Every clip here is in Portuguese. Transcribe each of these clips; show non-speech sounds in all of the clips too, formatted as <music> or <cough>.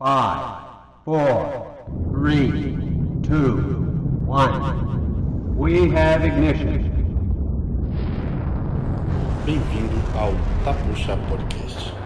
Five, four, three, two, one. We have ignition. Bem-vindo ao Tapuxa Podcast.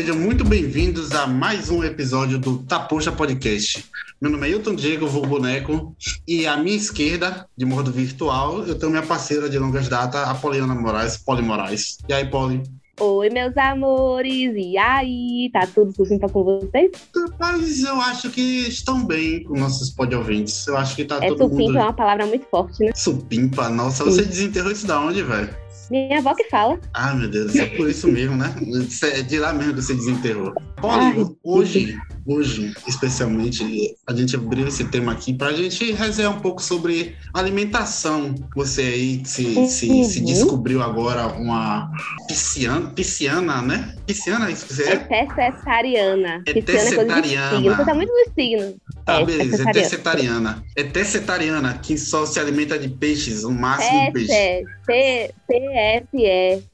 Sejam muito bem-vindos a mais um episódio do Tapuxa Podcast. Meu nome é Hilton Diego, vou boneco, e à minha esquerda, de modo virtual, eu tenho minha parceira de longas datas, a Poliana Moraes, Poli Moraes. E aí, Poli? Oi, meus amores, e aí? Tá tudo supimpa com vocês? Mas eu acho que estão bem com nossos ouvintes. Eu acho que tá é, todo supimpa mundo... é uma palavra muito forte, né? Supimpa? Nossa, você desenterrou isso da onde, velho? Minha avó que fala. Ah, meu Deus, é por isso mesmo, né? É de lá mesmo que você desenterrou. Poli, hoje, hoje, especialmente, a gente abriu esse tema aqui para a gente resenhar um pouco sobre alimentação. Você aí se, se, se descobriu agora uma pisciana, pisciana, né? Pisciana, isso que você é? É tessitariana. É é signo. Você tá muito no signo. Tá, É, beleza, é tessitariana. É tessitariana, que só se alimenta de peixes, o máximo de peixe. T-S-E,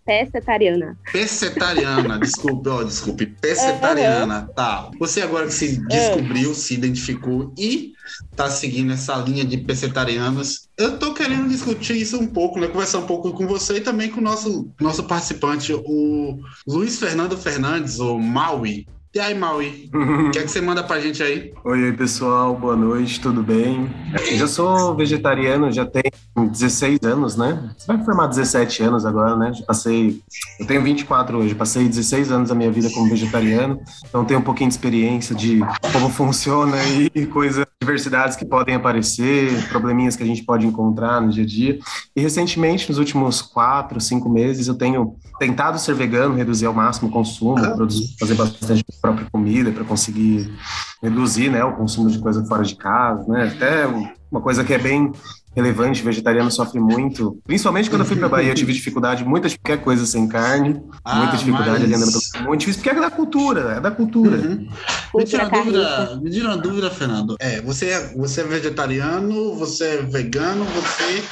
tessitariana. Pescetariana, <laughs> desculpe, ó, desculpe. Pescetariana, tá. Você agora que se descobriu, se identificou e tá seguindo essa linha de pescetarianos, eu tô querendo discutir isso um pouco, né? Conversar um pouco com você e também com o nosso, nosso participante, o Luiz Fernando Fernandes, ou Maui. E aí, Maui, o que é que você manda pra gente aí? Oi, oi, pessoal, boa noite, tudo bem? Eu já sou vegetariano, já tenho 16 anos, né? Você vai formar 17 anos agora, né? Já passei, eu tenho 24 hoje, passei 16 anos da minha vida como vegetariano, então tenho um pouquinho de experiência de como funciona <laughs> e coisas, diversidades que podem aparecer, probleminhas que a gente pode encontrar no dia a dia. E recentemente, nos últimos 4, 5 meses, eu tenho tentado ser vegano, reduzir ao máximo o consumo, produzir, fazer bastante própria comida para conseguir reduzir né, o consumo de coisa fora de casa, né? Até uma coisa que é bem relevante, vegetariano sofre muito. Principalmente quando eu fui para Bahia, eu tive dificuldade, muita de qualquer coisa sem carne, Ah, muita dificuldade mas- ali andando pelo muito difícil, porque é da cultura, é da cultura. Uhum. Me tira, uma dúvida, me tira uma dúvida, Fernando. É, você, é, você é vegetariano, você é vegano, você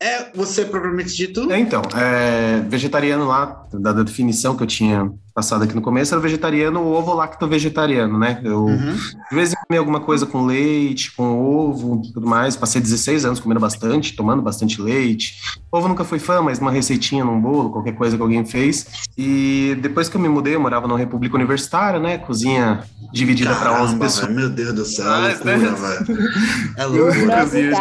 é você propriamente dito? É, Então, é, vegetariano lá, da da definição que eu tinha passado aqui no começo, era vegetariano ou ovo-lacto-vegetariano, né? Eu, Uhum. De vez em quando, alguma coisa com leite, com ovo, tudo mais. Passei 16 anos comendo bastante, tomando bastante leite. Ovo nunca fui fã, mas uma receitinha num bolo, qualquer coisa que alguém fez. E depois que eu me mudei, eu morava numa república universitária, né? Cozinha dividida para 11 Caramba, pessoas. velho, meu Deus do céu, é Ah, loucura, né? velho. <laughs> É loucura. Cozinha.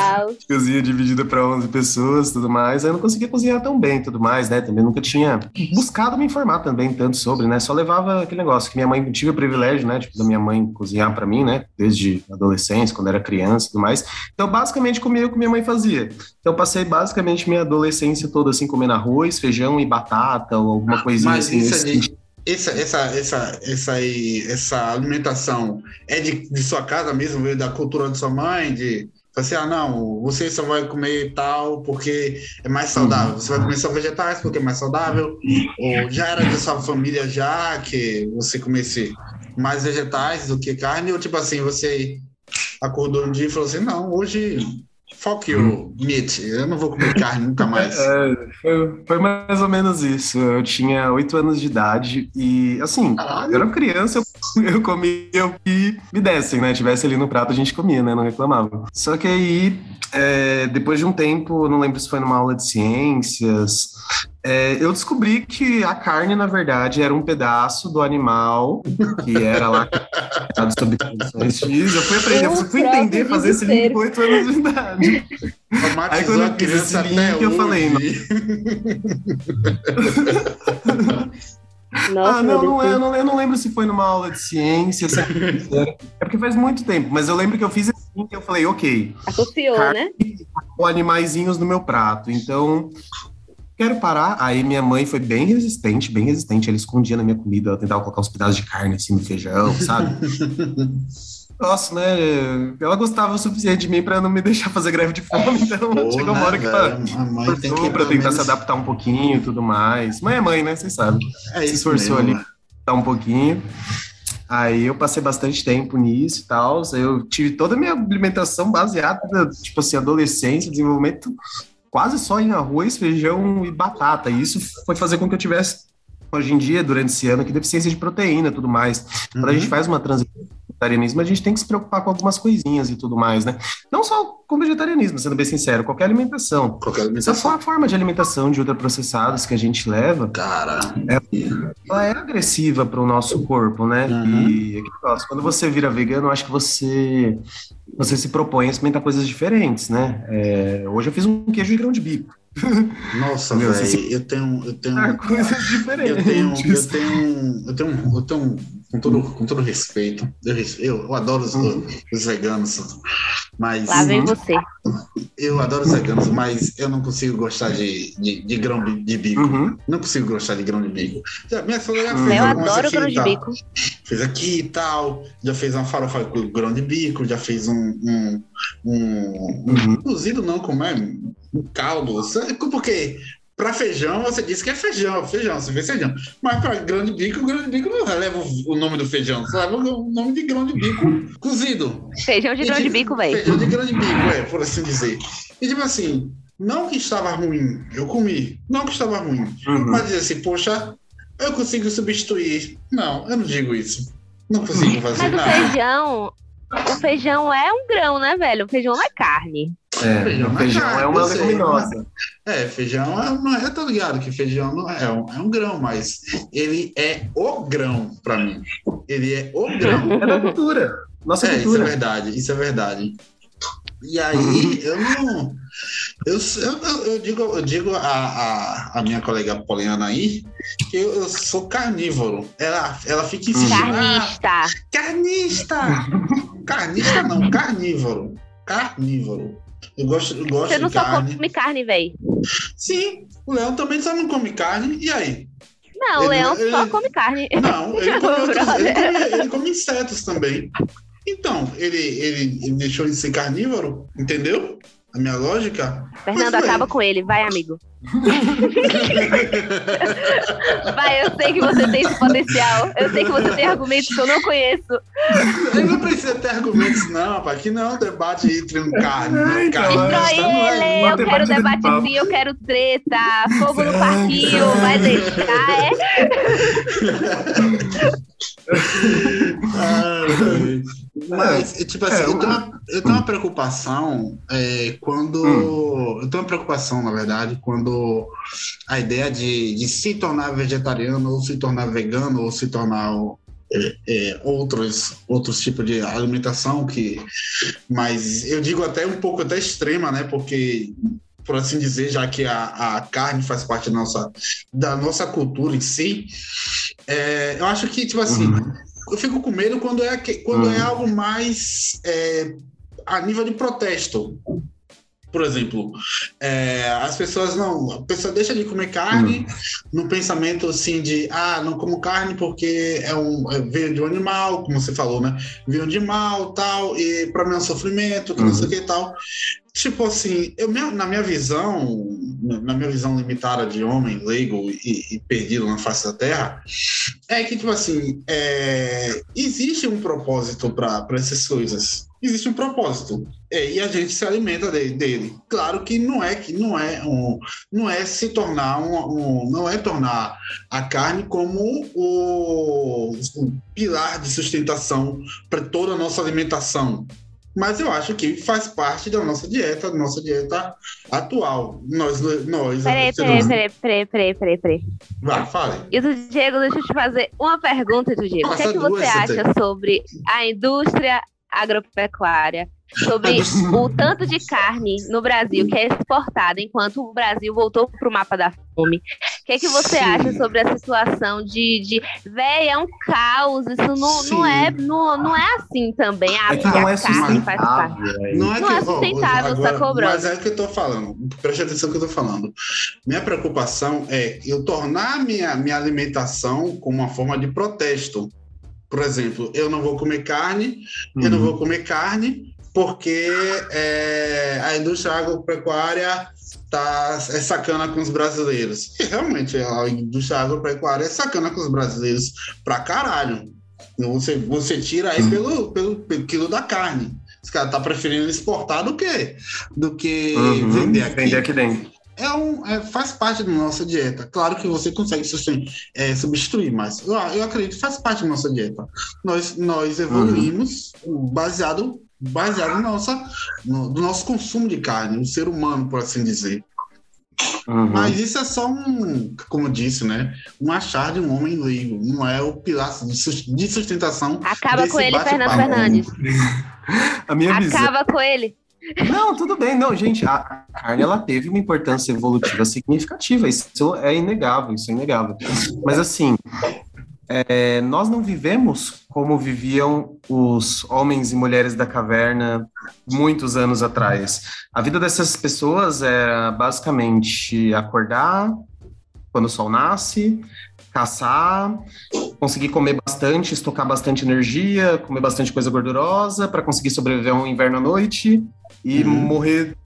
Cozinha dividida para 11 pessoas, tudo mais. Aí eu não conseguia cozinhar tão bem, tudo mais, né? Também nunca tinha buscado me informar também tanto sobre, né? Só levava aquele negócio que minha mãe tive o privilégio, né? Tipo, da minha mãe cozinhar para mim, né? Desde adolescência, quando era criança, e tudo mais. Então, basicamente comia o que minha mãe fazia. Então, eu passei basicamente minha adolescência toda assim comendo arroz, feijão e batata ou alguma coisinha Mas assim. isso é de. Essa, essa, essa, essa, aí, essa alimentação é de, de sua casa mesmo, veio da cultura de sua mãe, de assim, ah, não, você só vai comer tal porque é mais saudável, você vai comer só vegetais porque é mais saudável, ou já era de sua família já que você comesse mais vegetais do que carne, ou tipo assim, você acordou um dia e falou assim, não, hoje fuck you, meat, eu não vou comer carne nunca mais. É, foi, foi mais ou menos isso. Eu tinha oito anos de idade e, assim, Caralho. eu era criança, eu, eu comia o que me dessem, né? Tivesse ali no prato, a gente comia, né? Não reclamava. Só que aí, é, depois de um tempo, não lembro se foi numa aula de ciências, é, eu descobri que a carne, na verdade, era um pedaço do animal que era lá sob condições X. Eu fui aprender, eu fui entender, fazer esse link com oito anos de idade. Aí, quando eu fiz criança esse link, eu falei. <laughs> Nossa, ah, não, não, é, eu não, eu não lembro se foi numa aula de ciência, se é porque faz muito tempo, mas eu lembro que eu fiz assim, que eu falei, ok, Associou, né? ou animaizinhos no meu prato, então quero parar. Aí minha mãe foi bem resistente, bem resistente, ela escondia na minha comida, ela tentava colocar uns pedaços de carne assim no feijão, sabe? <laughs> Nossa, né? Ela gostava o suficiente de mim pra não me deixar fazer greve de fome, <laughs> então Pô, chegou uma hora que ela velho? A mãe tem que forçou pra pelo tentar menos- se adaptar um pouquinho e tudo mais. Mãe é mãe, né? Vocês sabem É se esforçou mesmo, ali. né? tá um pouquinho. Aí eu passei bastante tempo nisso e tal. Eu tive toda a minha alimentação baseada, tipo assim, adolescência, desenvolvimento, quase só em arroz, feijão e batata. E isso foi fazer com que eu tivesse, hoje em dia, durante esse ano, que deficiência de proteína e tudo mais. Quando a gente faz uma transição vegetarianismo, a gente tem que se preocupar com algumas coisinhas e tudo mais, né? Não só com vegetarianismo, sendo bem sincero, qualquer alimentação. Qualquer Essa alimentação. é a forma de alimentação de ultraprocessados que a gente leva, Cara, ela é agressiva para o nosso corpo, né? Uhum. E é gosto. quando você vira vegano, eu acho que você você se propõe a experimentar coisas diferentes, né? É, hoje eu fiz um queijo de grão de bico. Nossa, velho, eu tenho, eu tenho, Ah, coisas eu tenho, eu diferentes. tenho, eu tenho, eu tenho, com todo, com todo respeito, eu, eu, eu adoro os, Uhum. os veganos, mas Lá vem Uhum. você. eu adoro os veganos, mas eu não consigo gostar de, de, de grão de de bico. Uhum. Não consigo gostar de grão de bico. Já- Minha sogra já Hum. fez Eu adoro aqui e grão de tal. bico. Fez aqui e tal, já fez uma farofa com grão de bico, já fez um, um, um, Uhum. cozido não, como é? Um caldo. Porque para feijão, você disse que é feijão, feijão, você fez feijão. Mas para grão de bico, o grão de bico não leva o nome do feijão, só leva o nome de grão de bico <laughs> cozido. Feijão de E grão de tipo, bico, velho. Feijão de grão de bico, é, por assim dizer. E tipo assim, não que estava ruim, eu comi, não que estava ruim, Uhum. mas dizer assim, poxa, eu consigo substituir. Não, eu não digo isso. Não consigo fazer Mas o nada. feijão. O feijão é um grão, né, velho? O feijão não é carne. É, Feijão feijão carne, é uma leguminosa. É, feijão é, é, tô ligado que feijão não é, é um, é um grão, mas ele é o grão pra mim. Ele é o grão. É da cultura. Nossa É, isso é cultura. verdade, isso é verdade. E aí, <laughs> eu não. Eu, eu, eu- digo, eu digo a, a, a minha colega Poliana aí que eu, eu sou carnívoro. Ela, ela fica insistindo. Ah, Carnista. carnista! <laughs> Carnista não, carnívoro. Carnívoro. Eu gosto, eu gosto Você não de só carne. come carne, velho. Sim, o Leão também só não come carne. E aí? Não, o Ele- leão só ele- come carne. Não, ele <laughs> come, outros- ele come- ele come insetos também. Então, ele, ele, ele deixou de ser carnívoro, entendeu? A minha lógica? Fernando, Mas, acaba com ele. Vai, amigo. <laughs> Vai, eu sei que você tem esse potencial. Eu sei que você tem argumentos que eu não conheço. Ele não precisa ter argumentos, não, rapaz. Aqui não é um debate entre um carne Ai, e cara. carne. Destrói é- ele, eu quero de debate papo. sim, eu quero treta, fogo no parquinho, vai deixar, é? Ah, <laughs> Mas, tipo assim, É, eu, tenho uma, eu tenho uma preocupação é, quando. Hum. Eu tenho uma preocupação, na verdade, quando a ideia de, de se tornar vegetariano, ou se tornar vegano, ou se tornar é, é, outros, outros tipos de alimentação que. Mas eu digo até um pouco até extrema, né? Porque. Por assim dizer, já que a, a carne faz parte da nossa, da nossa cultura em si, é, eu acho que, tipo assim, Uhum. Eu fico com medo quando é, quando Uhum. é algo mais é, a nível de protesto. Por exemplo, é, as pessoas não. A pessoa deixa de comer carne no pensamento assim de ah, não como carne porque é um, é, veio de um animal, como você falou, né? Veio de mal tal, e para mim é um sofrimento, que não sei o que e tal. Tipo assim, eu, na minha visão, na minha visão limitada de homem, leigo e, e perdido na face da terra, é que, tipo assim, é, existe um propósito para essas coisas. Existe um propósito. É, e a gente se alimenta de- dele. Claro que não é que não é um, não é se tornar um, um- não é tornar a carne como o, o pilar de sustentação para toda a nossa alimentação. Mas eu acho que faz parte da nossa dieta, da nossa dieta atual. Nós, nós Peraí, peraí, peraí, peraí, peraí, peraí, peraí. Vai, fale. E do Diego, deixa eu te fazer uma pergunta, do Diego. O que, é que você acha sobre a indústria agropecuária? Sobre <laughs> o tanto de carne no Brasil que é exportada enquanto o Brasil voltou para o mapa da fome. O que, é que você Sim. acha sobre a situação de, de véi, é um caos, isso não, não, Sim. é, não, não é assim também. A, É que não a é carne faz parte. sustentável. é Não é, Não que, é sustentável, sacou, brother? Mas é o que eu tô falando. Preste atenção no que eu tô falando. Minha preocupação é eu tornar minha, minha alimentação como uma forma de protesto. Por exemplo, eu não vou comer carne, eu não Uhum. vou comer carne porque é, a indústria agropecuária tá é sacana com os brasileiros. E realmente a indústria agropecuária é sacana com os brasileiros pra caralho. Você, você tira aí pelo, pelo, pelo quilo da carne. Os caras tá preferindo exportar do que, do que Uhum, vender aqui. Vender aqui dentro. É um, é, faz parte da nossa dieta. Claro que você consegue susten- é, substituir, mas eu, eu acredito que faz parte da nossa dieta. Nós, nós evoluímos baseado, baseado na nossa, no, do nosso consumo de carne, o ser humano, por assim dizer. Uhum. Mas isso é só um, como eu disse, né? Um achar de um homem leigo. Não é o pilar de sus- de sustentação. Acaba desse com ele. Fernando Fernandes. <laughs> A minha visão. Acaba com ele. Não, tudo bem. Não, gente, a carne ela teve uma importância evolutiva significativa. Isso é inegável, isso é inegável. Mas assim, é, nós não vivemos como viviam os homens e mulheres da caverna muitos anos atrás. A vida dessas pessoas era basicamente acordar quando o sol nasce, caçar, conseguir comer bastante, estocar bastante energia, comer bastante coisa gordurosa para conseguir sobreviver a um inverno à noite e Uhum. morrer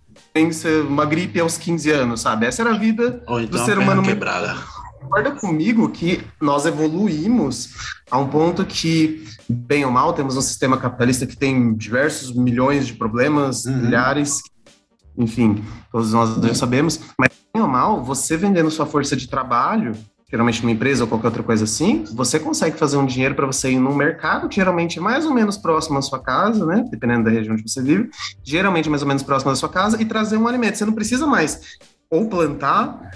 ser uma gripe aos 15 anos, sabe? Essa era a vida então ser a perna humano- quebrada. Concorda comigo que nós evoluímos a um ponto que, bem ou mal, temos um sistema capitalista que tem diversos milhões de problemas, Uhum. milhares, enfim, todos nós já sabemos, mas bem ou mal, você vendendo sua força de trabalho, geralmente numa empresa ou qualquer outra coisa assim, você consegue fazer um dinheiro para você ir num mercado, que geralmente é mais ou menos próximo à sua casa, né? Dependendo da região onde você vive, geralmente mais ou menos próximo da sua casa, e trazer um alimento. Você não precisa mais ou plantar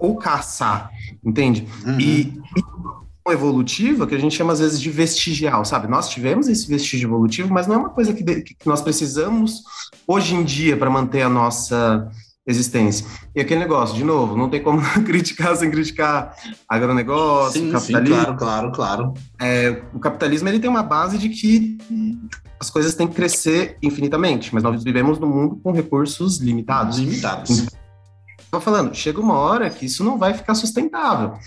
ou caçar, entende? Uhum. E, e evolutiva que a gente chama às vezes de vestigial, sabe? Nós tivemos esse vestígio evolutivo, mas não é uma coisa que, de- que nós precisamos hoje em dia para manter a nossa existência. E aquele negócio, de novo, não tem como <laughs> criticar sem criticar agronegócio, Sim, sim, capitalismo. claro, claro, claro. É, o capitalismo ele tem uma base de que as coisas têm que crescer infinitamente, mas nós vivemos num mundo com recursos limitados. Limitados. Tô falando, chega uma hora que isso não vai ficar sustentável.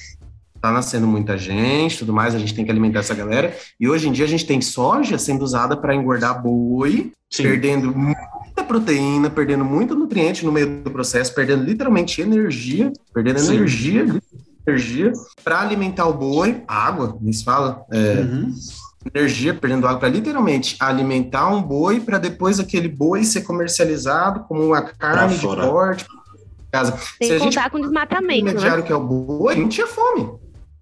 Tá nascendo muita gente, tudo mais, a gente tem que alimentar essa galera. E hoje em dia a gente tem soja sendo usada para engordar boi, Sim. perdendo muita proteína, perdendo muito nutriente no meio do processo, perdendo literalmente energia, perdendo Sim. energia, energia para alimentar o boi, água, nem se fala, é, Uhum. energia, perdendo água para literalmente alimentar um boi para depois aquele boi ser comercializado como uma carne de corte. Casa. Sem Se a gente contar com desmatamento, né? intermediário que é o boi, não tinha fome.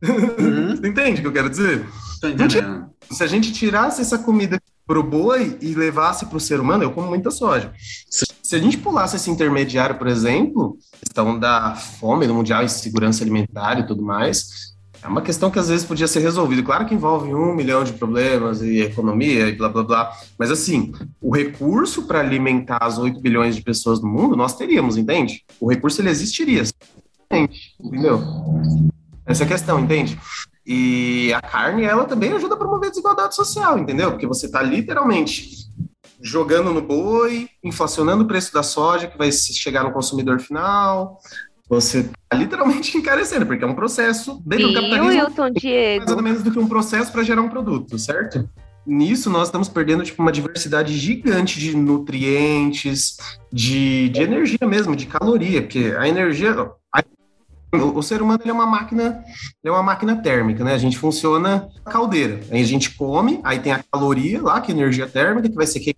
Uhum. Você <laughs> entende o que eu quero dizer? Entendendo. Se a gente tirasse essa comida pro boi e levasse para o ser humano, eu como muita soja. Se, a gente pulasse esse intermediário, por exemplo, questão da fome no mundial, insegurança alimentar e tudo mais, é uma questão que às vezes podia ser resolvida. Claro que envolve um milhão de problemas e economia e blá blá blá, mas assim, o recurso para alimentar as 8 bilhões de pessoas no mundo, nós teríamos, entende? O recurso ele existiria, entendeu? Essa é a questão, entende? E a carne, ela também ajuda a promover a desigualdade social, entendeu? Porque você está literalmente jogando no boi, inflacionando o preço da soja, que vai chegar no consumidor final. Você está literalmente <laughs> encarecendo, porque é um processo dentro do E o capitalismo Wilton mais ou Diego. menos do que um processo para gerar um produto, certo? Nisso nós estamos perdendo tipo, uma diversidade gigante de nutrientes, de, de energia mesmo, de caloria, porque a energia. a- o, ser humano é uma máquina, é uma máquina térmica, né? A gente funciona caldeira. Aí a gente come, aí tem a caloria lá, que é energia térmica, que vai ser que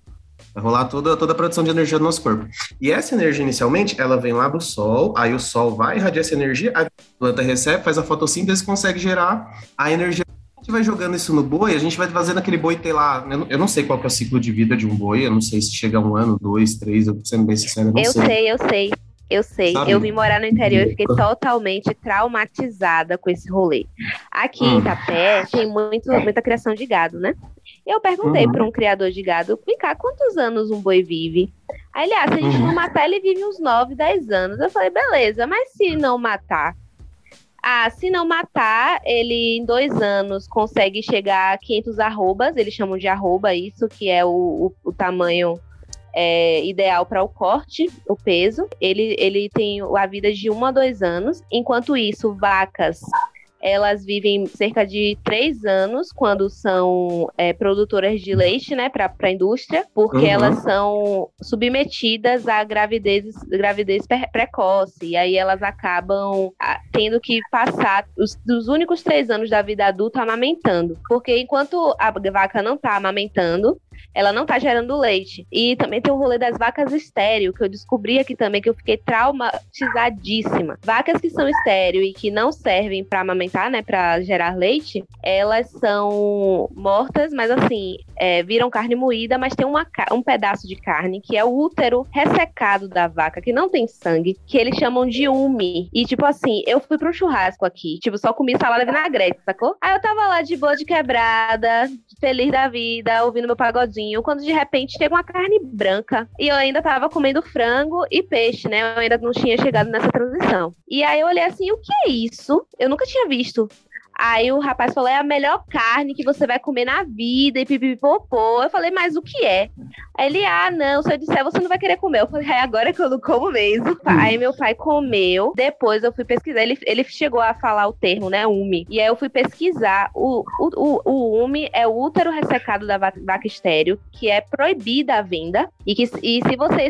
vai rolar toda, toda a produção de energia do nosso corpo. E essa energia, inicialmente, ela vem lá do sol, aí o sol vai irradiar essa energia, a planta recebe, faz a fotossíntese consegue gerar a energia a gente vai jogando isso no boi, a gente vai fazendo aquele boi ter lá. Eu não, eu não sei qual que é o ciclo de vida de um boi, eu não sei se chega a um ano, dois, três, eu sendo bem sincero, eu não Eu sei. sei, eu sei. Eu sei. Sabe? Eu vim morar no interior e fiquei totalmente traumatizada com esse rolê. Aqui em Itapé tem muito, muita criação de gado, né? Eu perguntei Uhum. para um criador de gado, vem cá, quantos anos um boi vive? Aí ele, ah, se a gente Uhum. não matar, ele vive uns 9, 10 anos. Eu falei, beleza, mas se não matar? Ah, se não matar, ele em dois anos consegue chegar a 500 arrobas, eles chamam de arroba isso, que é o, o, o tamanho é, ideal para o corte, o peso. Ele, ele tem a vida de um a dois anos. Enquanto isso, vacas elas vivem cerca de três anos quando são é, produtoras de leite, né, para a indústria, porque uhum. elas são submetidas a gravidez, gravidez precoce, e aí elas acabam tendo que passar os, os únicos três anos da vida adulta amamentando, porque enquanto a vaca não está amamentando, ela não tá gerando leite. E também tem o rolê das vacas estéreo, que eu descobri aqui também, que eu fiquei traumatizadíssima. Vacas que são estéreo e que não servem para amamentar, né, para gerar leite, elas são mortas, mas assim, é, viram carne moída, mas tem uma, um pedaço de carne que é o útero ressecado da vaca, que não tem sangue, que eles chamam de umi. E tipo assim, eu fui pro churrasco aqui, tipo, só comi salada vinagrete, sacou? Aí eu tava lá de boa de quebrada, feliz da vida, ouvindo meu pagodinho, quando de repente chega uma carne branca. E eu ainda tava comendo frango e peixe, né? Eu ainda não tinha chegado nessa transição. E aí eu olhei assim, o que é isso? Eu nunca tinha visto. Aí o rapaz falou: é a melhor carne que você vai comer na vida e pipipipopô. Eu falei, mas o que é? Aí ele, ah, não, se eu disser, você não vai querer comer. Eu falei, é agora que eu não como mesmo. Hum. Aí meu pai comeu. Depois eu fui pesquisar. Ele, ele chegou a falar o termo, né? UMI. E aí eu fui pesquisar. O, o, o, o UMI é o útero ressecado da vaca estéreo, que é proibida a venda. E que e se você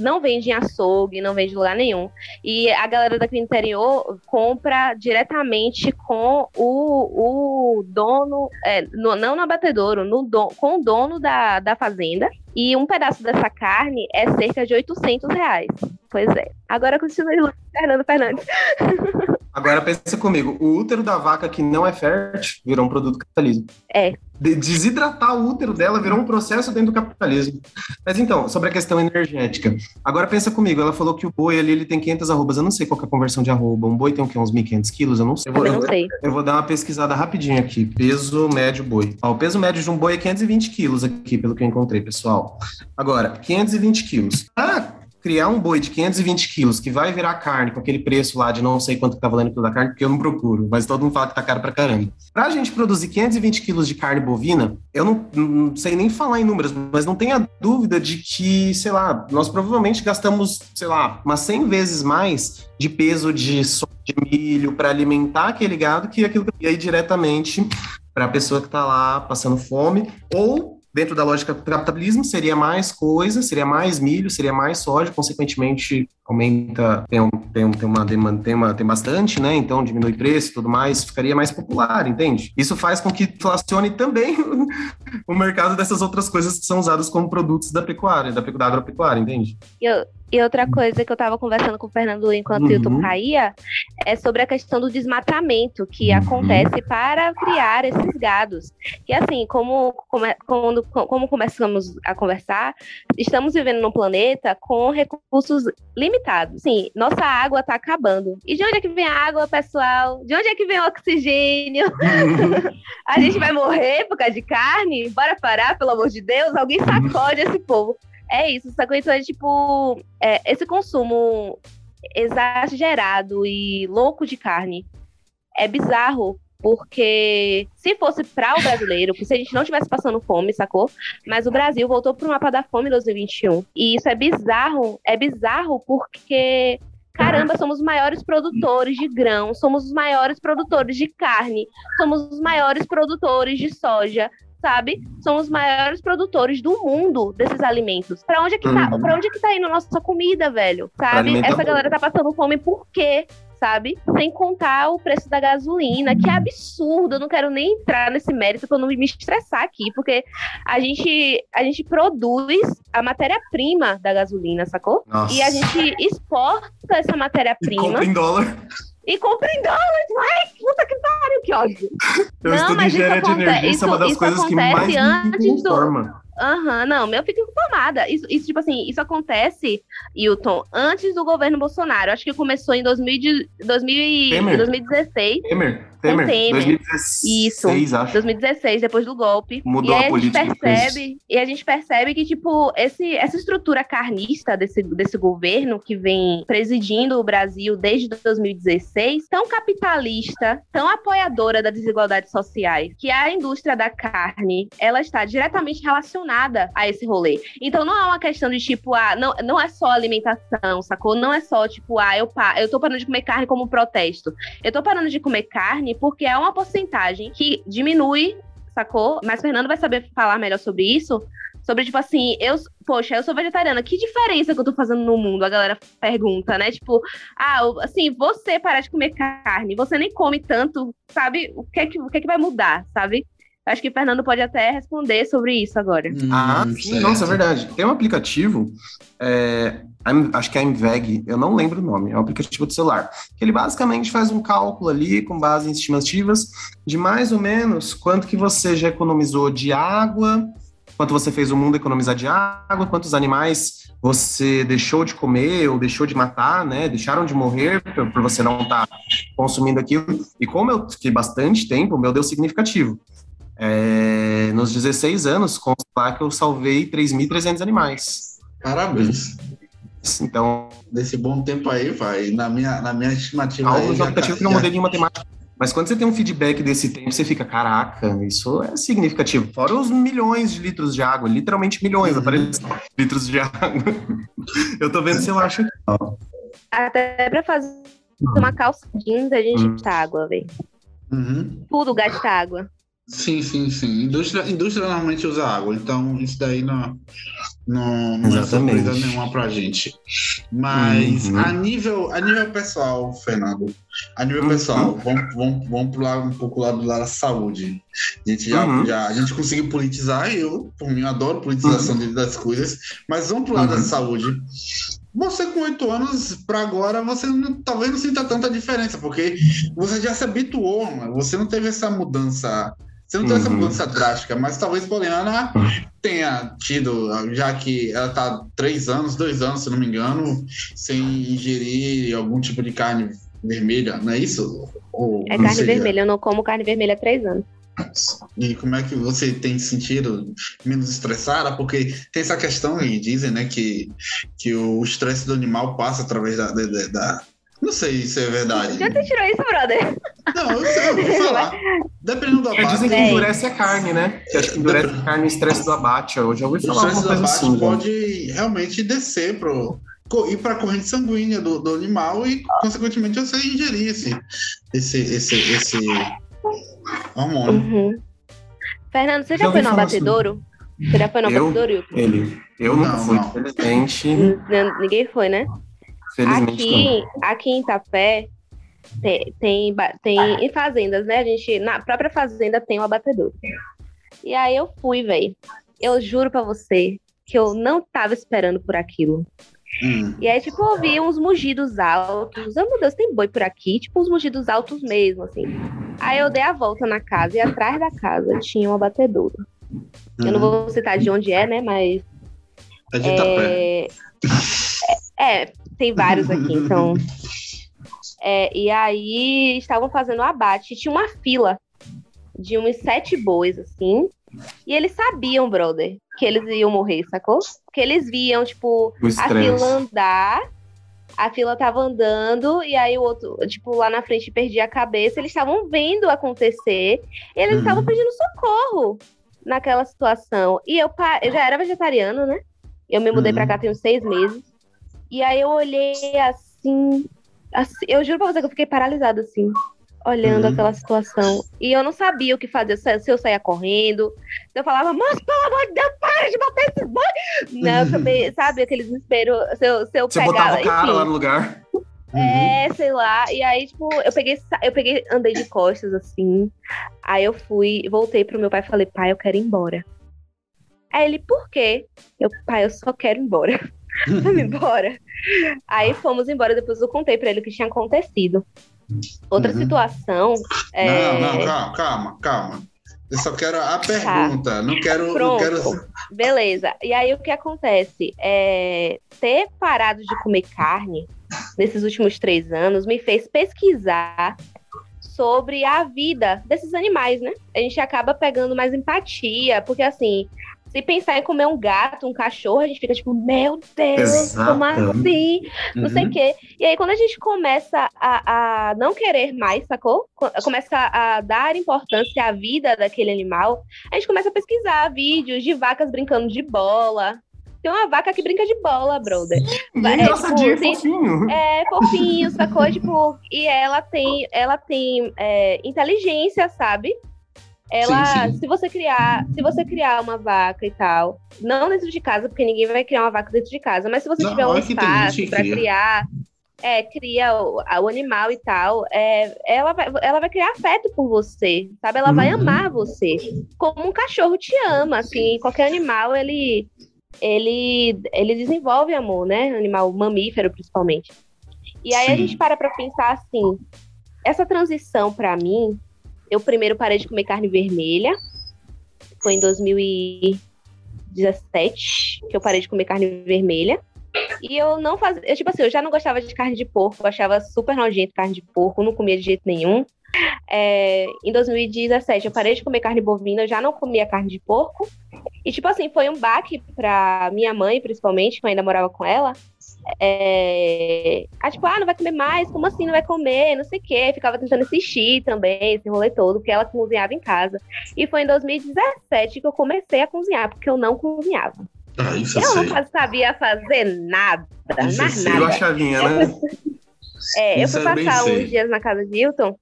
não vende em açougue, não vende em lugar nenhum. E a galera daqui do interior compra diretamente com o, o dono, é, no, não no abatedouro, no don, com o dono da, da fazenda. E um pedaço dessa carne é cerca de 800 reais. Pois é. Agora continua Fernando Fernandes. <laughs> Agora pensa comigo, o útero da vaca que não é fértil virou um produto capitalismo. É. De desidratar o útero dela virou um processo dentro do capitalismo. Mas então, sobre a questão energética. Agora pensa comigo, ela falou que o boi ali ele tem 500 arrobas. Eu não sei qual é a conversão de arroba. Um boi tem o quê? Uns 1.500 quilos? Eu não sei. Eu vou, eu não sei. Eu vou dar uma pesquisada rapidinho aqui. Peso médio boi. Ó, o peso médio de um boi é 520 quilos aqui, pelo que eu encontrei, pessoal. Agora, 520 quilos. Ah, criar um boi de 520 quilos que vai virar carne com aquele preço lá de não sei quanto que tá valendo toda a carne, porque eu não procuro, mas todo mundo fala que tá caro pra caramba. Pra gente produzir 520 quilos de carne bovina, eu não, não sei nem falar em números, mas não tenha dúvida de que, sei lá, nós provavelmente gastamos, sei lá, umas 100 vezes mais de peso de de milho para alimentar aquele gado que aquilo que ia diretamente para a pessoa que está lá passando fome ou dentro da lógica do capitalismo, seria mais coisa, seria mais milho, seria mais soja, consequentemente aumenta, tem, um, tem, um, tem uma demanda, tem, uma, tem bastante, né? Então diminui preço e tudo mais, ficaria mais popular, entende? Isso faz com que inflacione também <laughs> o mercado dessas outras coisas que são usadas como produtos da pecuária, da, da agropecuária, entende? Eu, e outra coisa que eu estava conversando com o Fernando enquanto uhum. o YouTube caía é sobre a questão do desmatamento que uhum. acontece para criar esses gados. E assim, como, como, como começamos a conversar, estamos vivendo num planeta com recursos limitados. Sim, nossa água está acabando. E de onde é que vem a água, pessoal? De onde é que vem o oxigênio? <laughs> a gente vai morrer por causa de carne? Bora parar, pelo amor de Deus? Alguém sacode esse povo. É isso, sacou? Então é tipo, é, esse consumo exagerado e louco de carne é bizarro, porque se fosse para o brasileiro, se a gente não estivesse passando fome, sacou? Mas o Brasil voltou para o mapa da fome em 2021. E isso é bizarro, é bizarro porque Caramba, somos os maiores produtores de grão, somos os maiores produtores de carne, somos os maiores produtores de soja, sabe? São os maiores produtores do mundo desses alimentos. Para onde é que tá? Uhum. Para onde é que tá indo a nossa comida, velho? Sabe? Essa galera tá passando fome por quê? Sabe? Sem contar o preço da gasolina, que é absurdo. Eu não quero nem entrar nesse mérito para não me estressar aqui, porque a gente, a gente produz a matéria-prima da gasolina, sacou? Nossa. E a gente exporta essa matéria-prima. Compra em dólar e compra em dólares. Ai, puta que pariu, que ódio. Eu não, engenharia de energia, isso, é uma das Aham, uhum, não, eu fico informada. Isso, isso, tipo assim, isso acontece, Hilton, antes do governo Bolsonaro. Acho que começou em 2000, 2000, 2016. Temer. Temer, Temer. 2016, Isso, acho. 2016, depois do golpe. Mudou e a, a política. Percebe, e a gente percebe que, tipo, esse, essa estrutura carnista desse, desse governo que vem presidindo o Brasil desde 2016, tão capitalista, tão apoiadora das desigualdades sociais, que a indústria da carne, ela está diretamente relacionada relacionada a esse rolê. Então não é uma questão de tipo, ah, não, não é só alimentação, sacou? Não é só tipo, ah, eu, eu tô parando de comer carne como protesto. Eu tô parando de comer carne porque é uma porcentagem que diminui, sacou? Mas Fernando vai saber falar melhor sobre isso. Sobre, tipo assim, eu, poxa, eu sou vegetariana, que diferença que eu tô fazendo no mundo? A galera pergunta, né? Tipo, ah, assim, você parar de comer carne, você nem come tanto, sabe? O que é que, o que, é que vai mudar, sabe? Acho que o Fernando pode até responder sobre isso agora. Hum, ah, sim, nossa, é verdade. Tem um aplicativo, é, acho que é a Inveg, eu não lembro o nome, é um aplicativo de celular, que ele basicamente faz um cálculo ali com base em estimativas de mais ou menos quanto que você já economizou de água, quanto você fez o mundo economizar de água, quantos animais você deixou de comer ou deixou de matar, né? Deixaram de morrer por, por você não estar tá consumindo aquilo. E como eu fiquei bastante tempo, o meu deu significativo. É, nos 16 anos, consta que eu salvei 3.300 animais. Parabéns. Então. Desse bom tempo aí, vai. Na minha, na minha estimativa. Algo de aplicativo que não mudei nenhuma temática. Mas quando você tem um feedback desse tempo, você fica, caraca, isso é significativo. Fora os milhões de litros de água, literalmente milhões, uhum. de <laughs> litros de água. eu tô vendo se eu acho. Até pra fazer uma calça jeans, a gente uhum. gasta água, velho. Uhum. Tudo gasta água. Sim, sim, sim. Indústria, indústria normalmente usa água, então isso daí não, não, não é surpresa nenhuma pra gente. Mas uhum. a, nível, a nível pessoal, Fernando, a nível uhum. pessoal, vamos, vamos, vamos pular um pouco lá do lado da saúde. A gente já, uhum. já a gente conseguiu politizar, eu, por mim, eu adoro politização uhum. das coisas, mas vamos pro lado da uhum. saúde. Você com oito anos para agora, você não, talvez não sinta tanta diferença, porque você já se habituou, você não teve essa mudança você não tem uhum. essa mudança drástica, mas talvez Poliana tenha tido, já que ela está três anos, dois anos, se não me engano, sem ingerir algum tipo de carne vermelha, não é isso? Ou é carne seria? vermelha, eu não como carne vermelha há três anos. E como é que você tem sentido menos estressada? Porque tem essa questão aí, dizem, né, que, que o estresse do animal passa através da, da, da não sei se é verdade. Já te tirou isso, brother? Não, eu sei, eu vou falar. Dependendo do abate. Dizem que endurece a carne, né? Que acho que endurece a carne o estresse do abate. Eu já ouvi falar alguma coisa assim. O pode né? realmente descer pro ir para a corrente sanguínea do, do, animal e, consequentemente, você ingerir esse, esse, esse, esse hormônio. Uhum. Fernando, você já, já foi no abatedouro? Assim. Você já foi no abatedouro? Ele. Eu nunca fui, infelizmente. Ninguém foi, né? Felizmente aqui, aqui em Itapé tem, tem, tem em fazendas, né? A gente, na própria fazenda tem um abatedor. E aí eu fui, velho. Eu juro para você que eu não tava esperando por aquilo. Hum. E aí, tipo, eu ouvi uns mugidos altos. Oh, meu Deus, tem boi por aqui? Tipo, uns mugidos altos mesmo, assim. Aí eu dei a volta na casa e atrás da casa tinha um abatedouro. Hum. Eu não vou citar de onde é, né? Mas. É de Itapé. É, é, tem vários aqui, então. <laughs> É, e aí estavam fazendo o abate. Tinha uma fila de uns sete bois, assim. E eles sabiam, brother, que eles iam morrer, sacou? Porque eles viam, tipo, a fila andar, a fila tava andando, e aí o outro, tipo, lá na frente perdia a cabeça. Eles estavam vendo acontecer, e eles estavam uhum. pedindo socorro naquela situação. E eu, eu já era vegetariana, né? Eu me mudei uhum. pra cá tem uns seis meses. E aí eu olhei assim, assim, eu juro pra você que eu fiquei paralisada assim, olhando uhum. aquela situação. E eu não sabia o que fazer, se eu saía correndo, se eu falava, mas pelo amor de Deus, para de bater esses bois! Não, eu também, <laughs> sabe, aquele desespero, se eu, se eu Você pegar, botava o cara enfim, lá no lugar. É, uhum. sei lá. E aí, tipo, eu peguei, eu peguei, andei de costas, assim. Aí eu fui, voltei pro meu pai e falei, pai, eu quero ir embora. Aí ele, por quê? Eu, pai, eu só quero ir embora. <laughs> Vamos embora. Aí fomos embora, depois eu contei pra ele o que tinha acontecido. Outra uhum. situação. É... Não, não, calma, calma, calma. Eu só quero a tá. pergunta, tá. não quero. Não quero... Beleza. E aí o que acontece? É, ter parado de comer carne nesses últimos três anos me fez pesquisar sobre a vida desses animais, né? A gente acaba pegando mais empatia, porque assim, Se pensar em comer um gato, um cachorro, a gente fica tipo, meu Deus, Exato. como assim? Não sei o Uhum. quê. E aí, quando a gente começa a, a não querer mais, sacou? Co- Começa a dar importância à vida daquele animal, a gente começa a pesquisar vídeos de vacas brincando de bola. Tem uma vaca que brinca de bola, brother. E é É, engraçadinho, tipo, tem- fofinho. É fofinho, sacou? Tipo, e ela tem, ela tem é, inteligência, sabe? Ela, Sim, sim. se você criar, se você criar uma vaca e tal, não dentro de casa, porque ninguém vai criar uma vaca dentro de casa, mas se você Não, tiver um espaço para cria. criar, é, cria o, a- o animal e tal, é, ela, vai, ela vai criar afeto por você, sabe? Ela vai Uhum. amar você, como um cachorro te ama, assim, qualquer animal ele ele ele desenvolve amor, né? Animal mamífero principalmente. E aí a Sim. gente para pra pensar assim, essa transição pra mim, eu primeiro parei de comer carne vermelha, foi em 2017 que eu parei de comer carne vermelha. E eu não fazia, eu, tipo assim, eu já não gostava de carne de porco, eu achava super nojento carne de porco, não comia de jeito nenhum. É, em 2017 eu parei de comer carne bovina, eu já não comia carne de porco. E tipo assim, foi um baque pra minha mãe, principalmente, que eu ainda morava com ela. É... Ah, tipo, ah, não vai comer mais? Como assim não vai comer? Não sei o quê. Ficava tentando insistir também, esse rolê todo, porque ela cozinhava em casa. E foi em 2017 que eu comecei a cozinhar, porque eu não cozinhava. Ah, isso eu Eu não sei. sabia fazer nada, Isso eu sei. Virou a nada. chavinha, né? <laughs> É, eu Isso fui eu bem passar sei. uns dias na casa de Hilton.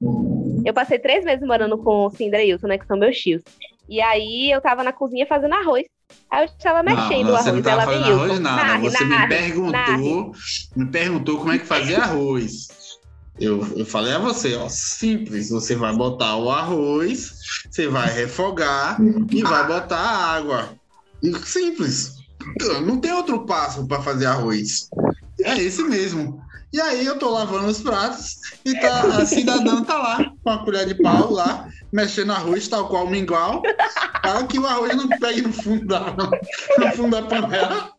Eu passei três meses morando com o Cindra e Hilton, né? Que são meus tios. E aí eu tava na cozinha fazendo arroz. Aí eu estava mexendo não, o você não arroz. tava Ela veio arroz nada. narre, você me narre, perguntou, narre. me perguntou como é que fazia arroz. Eu, eu falei a você, ó, simples. Você vai botar o arroz, você vai refogar e vai botar a água. Simples. Não tem outro passo para fazer arroz. É esse mesmo. E aí eu tô lavando os pratos e tá, a cidadã tá lá com a colher de pau lá, mexendo arroz tal qual o mingau, para que o arroz não pegue no fundo da, no fundo da panela.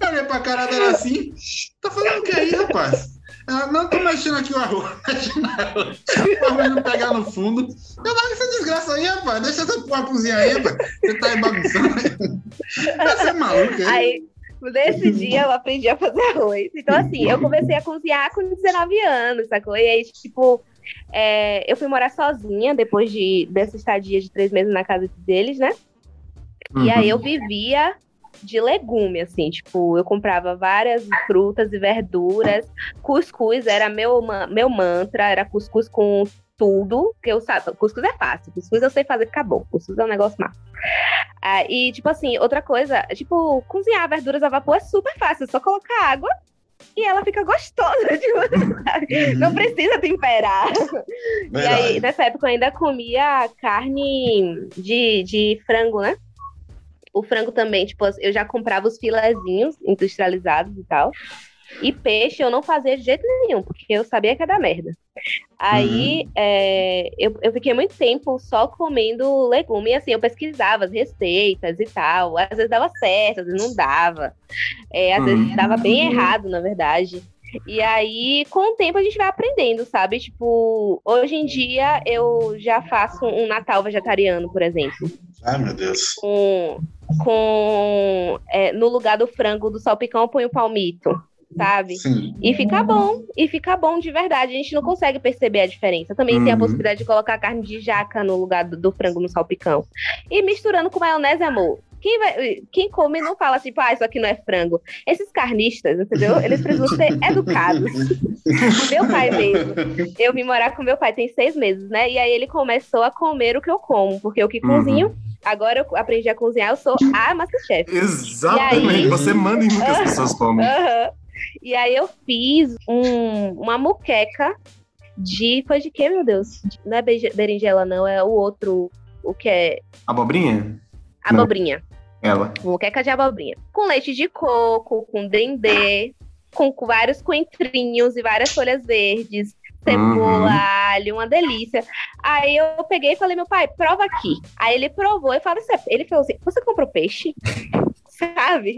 Eu olhei pra cara dela assim, tá fazendo o que aí, rapaz? Ela, não, tô mexendo aqui o arroz, <laughs> mexendo. O arroz não pegar no fundo. Eu largo essa desgraça aí, rapaz. Deixa essa porra cozinhar aí, rapaz. Você tá aí bagunçando. Você é hein? Aí, nesse dia, eu aprendi a fazer arroz. Então, assim, eu comecei a cozinhar com 19 anos, sacou? E aí, tipo, é, eu fui morar sozinha depois de, dessa estadia de três meses na casa deles, né? E aí eu vivia de legume, assim, tipo, eu comprava várias frutas e verduras. Cuscuz era meu, meu mantra, era cuscuz com tudo, que eu sabe, cuscuz é fácil, cuscuz eu sei fazer, acabou. Cuscuz é um negócio massa. Ah, e, tipo assim, outra coisa, tipo, cozinhar verduras a vapor é super fácil, é só colocar água e ela fica gostosa, tipo, não precisa temperar. E aí, Verdade. nessa época, eu ainda comia carne de, de frango, né? O frango também, tipo, eu já comprava os filezinhos industrializados e tal. E peixe eu não fazia de jeito nenhum, porque eu sabia que ia dar merda. Aí é, eu, eu fiquei muito tempo só comendo legume, e assim, eu pesquisava as receitas e tal. Às vezes dava certo, às vezes não dava. É, às vezes Hum. dava bem errado, na verdade. E aí, com o tempo, a gente vai aprendendo, sabe? Tipo, hoje em dia eu já faço um Natal vegetariano, por exemplo. Ai, meu Deus. Com. com é, no lugar do frango do salpicão, eu ponho palmito, sabe? Sim. E fica bom, e fica bom de verdade. A gente não consegue perceber a diferença. Também tem a Uhum. possibilidade de colocar carne de jaca no lugar do, do frango no salpicão. E misturando com maionese, amor. Quem, vai, quem come não fala tipo, ah, isso aqui não é frango. Esses carnistas, entendeu? Eles precisam ser <laughs> educados. meu pai mesmo. Eu vim morar com meu pai tem seis meses, né? E aí ele começou a comer o que eu como, porque eu que Uhum. cozinho. Agora eu aprendi a cozinhar, eu sou a Masterchef. Exatamente. Aí? Você manda em que as pessoas comem. Aham. E aí eu fiz um- uma muqueca de. Foi de quê, meu Deus? Não é berinjela, não, é o outro. O que é? Abobrinha? Abobrinha. Ela. Muqueca de abobrinha. Com leite de coco, com dendê, com com vários coentrinhos e várias folhas verdes, cebola, Uhum. alho, uma delícia. Aí eu peguei e falei, meu pai, prova aqui. Aí ele provou e falou assim, ele falou assim, você comprou peixe? Sabe?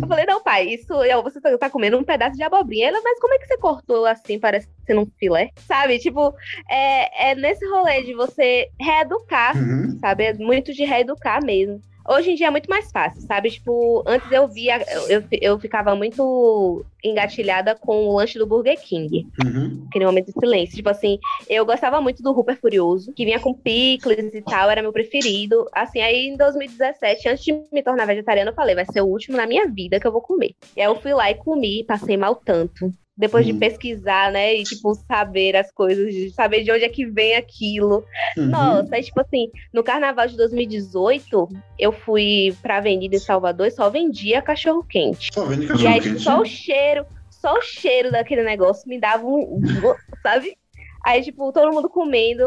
Eu falei, não, pai, isso eu- você tá- tá comendo um pedaço de abobrinha. Ela, mas como é que você cortou assim, parecendo um filé? Sabe? Tipo, é, é nesse rolê de você reeducar Uhum. sabe? É muito de reeducar mesmo. Hoje em dia é muito mais fácil, sabe? Tipo, antes eu via, eu, eu ficava muito engatilhada com o lanche do Burger King. Uhum. Aquele momento de silêncio. Tipo assim, eu gostava muito do Rupert Furioso, que vinha com picles e tal, era meu preferido. Assim, aí em 2017, antes de me tornar vegetariana, eu falei, vai ser o último na minha vida que eu vou comer. E aí eu fui lá e comi, passei mal tanto. Depois de Hum. pesquisar, né? E, tipo, saber as coisas, de saber de onde é que vem aquilo. Uhum. Nossa, aí, tipo assim, no carnaval de 2018, eu fui pra avenida em Salvador e só vendia cachorro quente. Só vendo E cachorro aí, só o cheiro, só o cheiro daquele negócio me dava um. <laughs> Sabe? Aí, tipo, todo mundo comendo.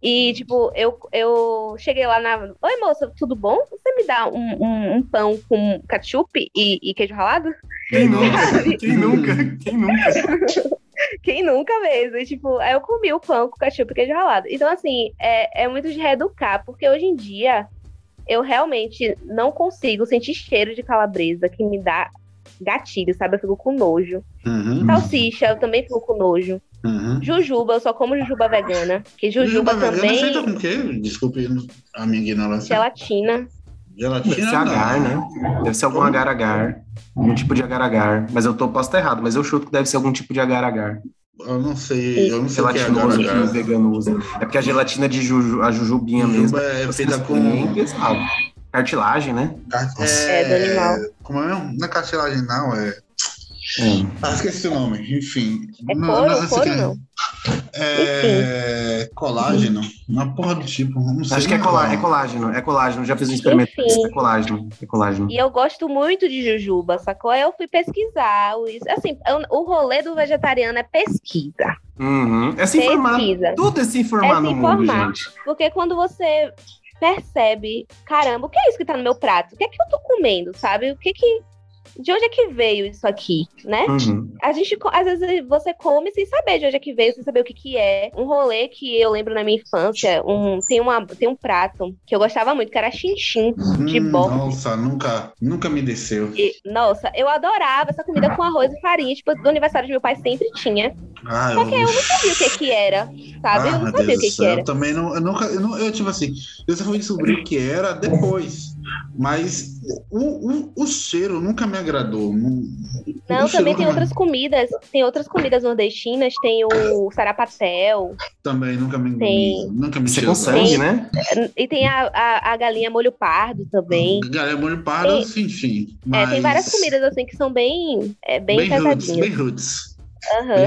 E, tipo, eu, eu cheguei lá na. Oi, moça, tudo bom? Você me dá um, um- um pão com ketchup e, e queijo ralado? Quem <laughs> nunca? Quem nunca? Quem nunca? <laughs> Quem nunca mesmo? E, tipo, aí eu comi o pão com ketchup e queijo ralado. Então, assim, é, é muito de reeducar, porque hoje em dia eu realmente não consigo sentir cheiro de calabresa que me dá gatilho, sabe? Eu fico com nojo. Uhum. Salsicha, eu também fico com nojo. Uhum. Jujuba, eu só como jujuba vegana. Que jujuba, vegana também, feita com o quê? Desculpe a minha ignorância. gelatina. Gelatina. Deve ser agar, né? Deve ser algum agar-agar. Um tipo de agar-agar. Mas eu tô, posso estar errado, mas eu chuto que deve ser algum tipo de agar-agar. Eu não sei, eu não sei que é Gelatinoso que o agar-agar. vegano usa. É porque a gelatina de juju, a jujubinha mesmo. Jujuba é vocês feita com. pesado. Cartilagem, né? car- É, do animal. Como é mesmo? Não é cartilagem, não. É... É. Ah, esqueci o nome. Enfim. É Não- couro? não, esse couro aqui é- não. É. Colágeno. Uma porra do tipo. Não sei Acho que é, colá- é colágeno, é colágeno. Já fiz um experimento. Enfim. É colágeno, é colágeno. E eu gosto muito de jujuba, sacou? Aí eu fui pesquisar. o- Assim, eu- o rolê do vegetariano é pesquisa. Uhum. É se informar. Pesquisa. Tudo é se informar É se no mundo, informar. gente. Porque quando você percebe, caramba, o que é isso que tá no meu prato? O que é que eu tô comendo, sabe? O que que. De onde é que veio isso aqui, né? Uhum. A gente, às vezes, você come sem saber de onde é que veio, sem saber o que que é. Um rolê que eu lembro na minha infância, um, tem, uma, tem um prato que eu gostava muito, que era chinchim de Hum, bofe. Nossa, nunca, nunca me desceu. E, nossa, eu adorava essa comida com arroz e farinha. Tipo, do aniversário de meu pai sempre tinha. Ah, Só que eu não sabia o que que era, sabe? Ah, eu não sabia Deus o que que era. Eu também não, eu nunca, eu, não, eu tipo assim, eu só fui descobrir o que era depois. Mas o, o, o cheiro nunca me agradou. Não, Não, também tem nunca me- outras comidas. Tem outras comidas nordestinas. Tem o sarapatel. Também nunca me, Tem. nunca me Você com sangue, né? E tem a, a, a galinha molho pardo também. Galera, molho pardo, Tem- enfim. É, Mas tem várias comidas assim que são bem, é, bem, bem roots, pesadinhas. bem roots,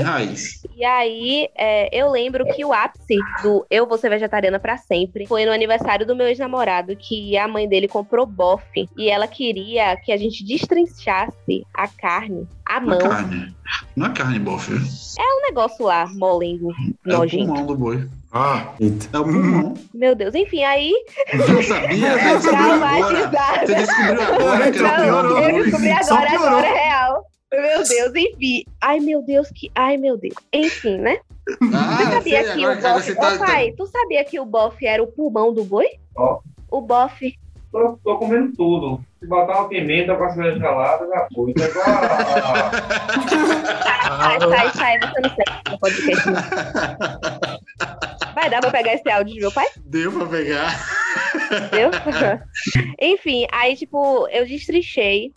Raiz. E aí, é, eu lembro que o ápice do Eu Vou Ser Vegetariana pra Sempre foi no aniversário do meu ex-namorado, que a mãe dele comprou bofe. E ela queria que a gente destrinchasse a carne à Não mão. é carne. Não é carne bofe. Um negócio lá, molengo, É o nojento. pulmão do boi. Ah, eita. É o pulmão. Meu Deus, enfim, aí. Não sabia? <laughs> Você descobriu agora. Você descobriu agora que era o Não, pulmão do eu descobri agora, agora é real. Meu Deus, enfim. Ai, meu Deus, que. Ai, meu Deus. Enfim, né? Ah, Você sabia sei, que o bofe. você tá- Ô, pai, tu sabia que o bofe era o pulmão do boi? Ó. O bofe. Tô, tô comendo tudo. Se botar uma pimenta pra ser gelada, já foi. Igual a- <laughs> Sai, sai, sai, você não não. Vai dar pra pegar esse áudio de meu pai? Deu pra pegar. Entendeu? <laughs> Enfim, aí, tipo, eu destrinchei.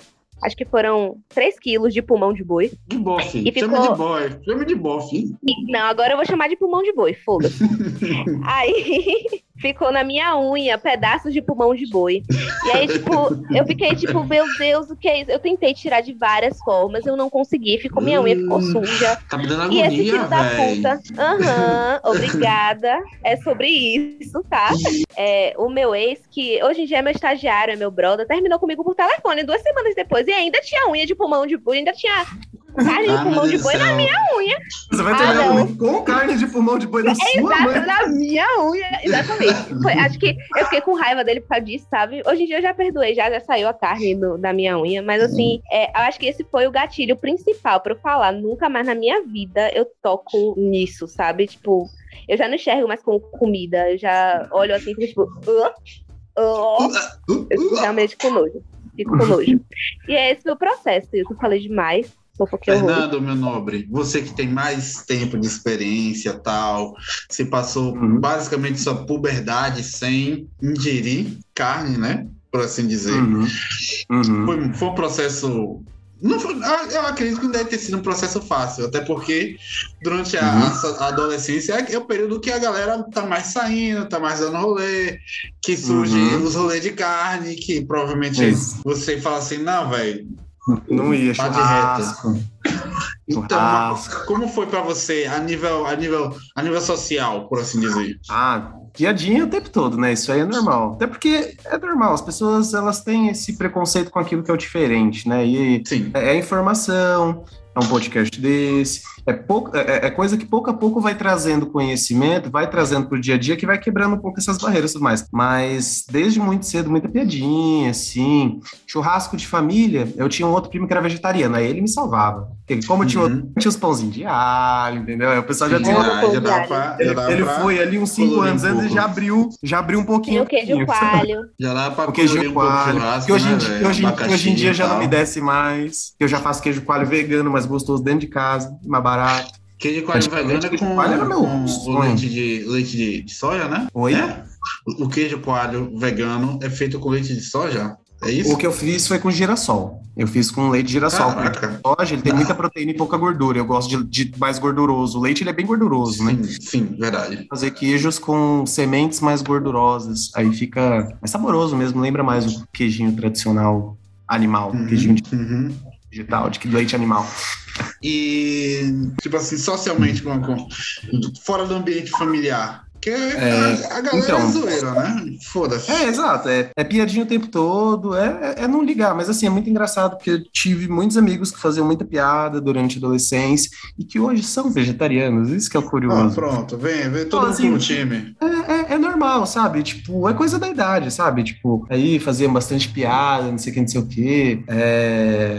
Acho que foram 3 quilos de pulmão de boi. De bofe. E Chama ficou- de boy. Chama de bofe. Não, agora eu vou chamar de pulmão de boi, foda-se. <laughs> Aí ficou na minha unha pedaços de pulmão de boi. E aí, tipo, eu fiquei tipo, meu Deus, o que é isso? Eu tentei tirar de várias formas, eu não consegui. Ficou, minha unha ficou suja. Tá me dando E esse agonia, filho da puta, aham, <laughs> obrigada. É sobre isso, tá? É, o meu ex, que hoje em dia é meu estagiário, é meu brother, terminou comigo por telefone duas semanas depois e ainda tinha unha de pulmão de boi, ainda tinha carne de Ah, meu pulmão de boi na minha unha. Você vai Ah, terminar não. comigo com carne de pulmão de boi da sua Exato, mãe. na minha unha. Exatamente. Foi- acho que eu fiquei com raiva dele por causa disso, sabe? Hoje em dia eu já perdoei, já, já saiu a carne do- da minha unha. Mas assim, é, eu acho que esse foi o gatilho principal pra eu falar. Nunca mais na minha vida eu toco nisso, sabe? Tipo, eu já não enxergo mais como comida. Eu já olho assim, fico tipo. Uh, Eu fico realmente com nojo. Fico com nojo. E é esse o processo. Eu falei demais. Fofoquei. Fernando, meu nobre, você que tem mais tempo de experiência tal, você passou Uhum. basicamente sua puberdade sem ingerir carne, né? por assim dizer. Uhum. Uhum. Foi, foi um processo. Não foi, eu acredito que não deve ter sido um processo fácil, até porque durante a, Uhum. a adolescência é o período que a galera tá mais saindo, tá mais dando rolê, que surge Uhum. os rolês de carne, que provavelmente Isso. você fala assim, não, velho. Não ia, churrasco. Então, Churrasco. como foi pra você a nível, a nível, a nível social, por assim dizer? Ah, piadinha o tempo todo, né? Isso aí é normal. Até porque é normal, as pessoas elas têm esse preconceito com aquilo que é o diferente, né? E Sim. é é informação, é um podcast desse, é, pouco, é, é coisa que pouco a pouco vai trazendo conhecimento, vai trazendo pro dia a dia, que vai quebrando um pouco essas barreiras e tudo mais. Mas desde muito cedo, muita piadinha, assim. Churrasco de família, eu tinha um outro primo que era vegetariano, aí ele me salvava. Porque como tinha, Uhum. outro, tinha os pãozinhos de alho, entendeu? Aí o pessoal já tinha. já, já dá pra, já Ele, dá ele foi ali uns cinco colorir um anos antes e já abriu, já abriu um Tem pouquinho. o queijo coalho. Já dá pra O queijo um coalho, que hoje, em né, hoje, hoje em dia e já não me desce mais. Que eu já faço queijo coalho vegano, mais gostoso dentro de casa, mais barato. Queijo de coalho vegano é com, de coalho era meu com sonho. leite de, leite de, de soja, né? Oi? É. O queijo coalho vegano é feito com leite de soja? É isso? O que eu fiz foi com girassol. Eu fiz com leite de girassol. Porque Caraca. o soja ele tem muita proteína e pouca gordura. Eu gosto de, de mais gorduroso. O leite ele é bem gorduroso, né? Sim, sim, verdade. Fazer queijos com sementes mais gordurosas. Aí fica mais saboroso mesmo. Lembra mais o queijinho tradicional animal. Uhum, Queijinho uhum. Digital, de leite animal. E, tipo assim, socialmente, com, fora do ambiente familiar. Porque É, a, a galera então. é zoeira, né? Foda-se. É, exato. É, é piadinha o tempo todo, é, é- é não ligar, mas assim, é muito engraçado porque eu tive muitos amigos que faziam muita piada durante a adolescência e que hoje são vegetarianos, isso que é o Ah, curioso. pronto, vem, vem todo Pô, mundo assim, no time. É, é- é normal, sabe? Tipo, é coisa da idade, sabe? Tipo, aí faziam bastante piada, não sei o que, não sei o que.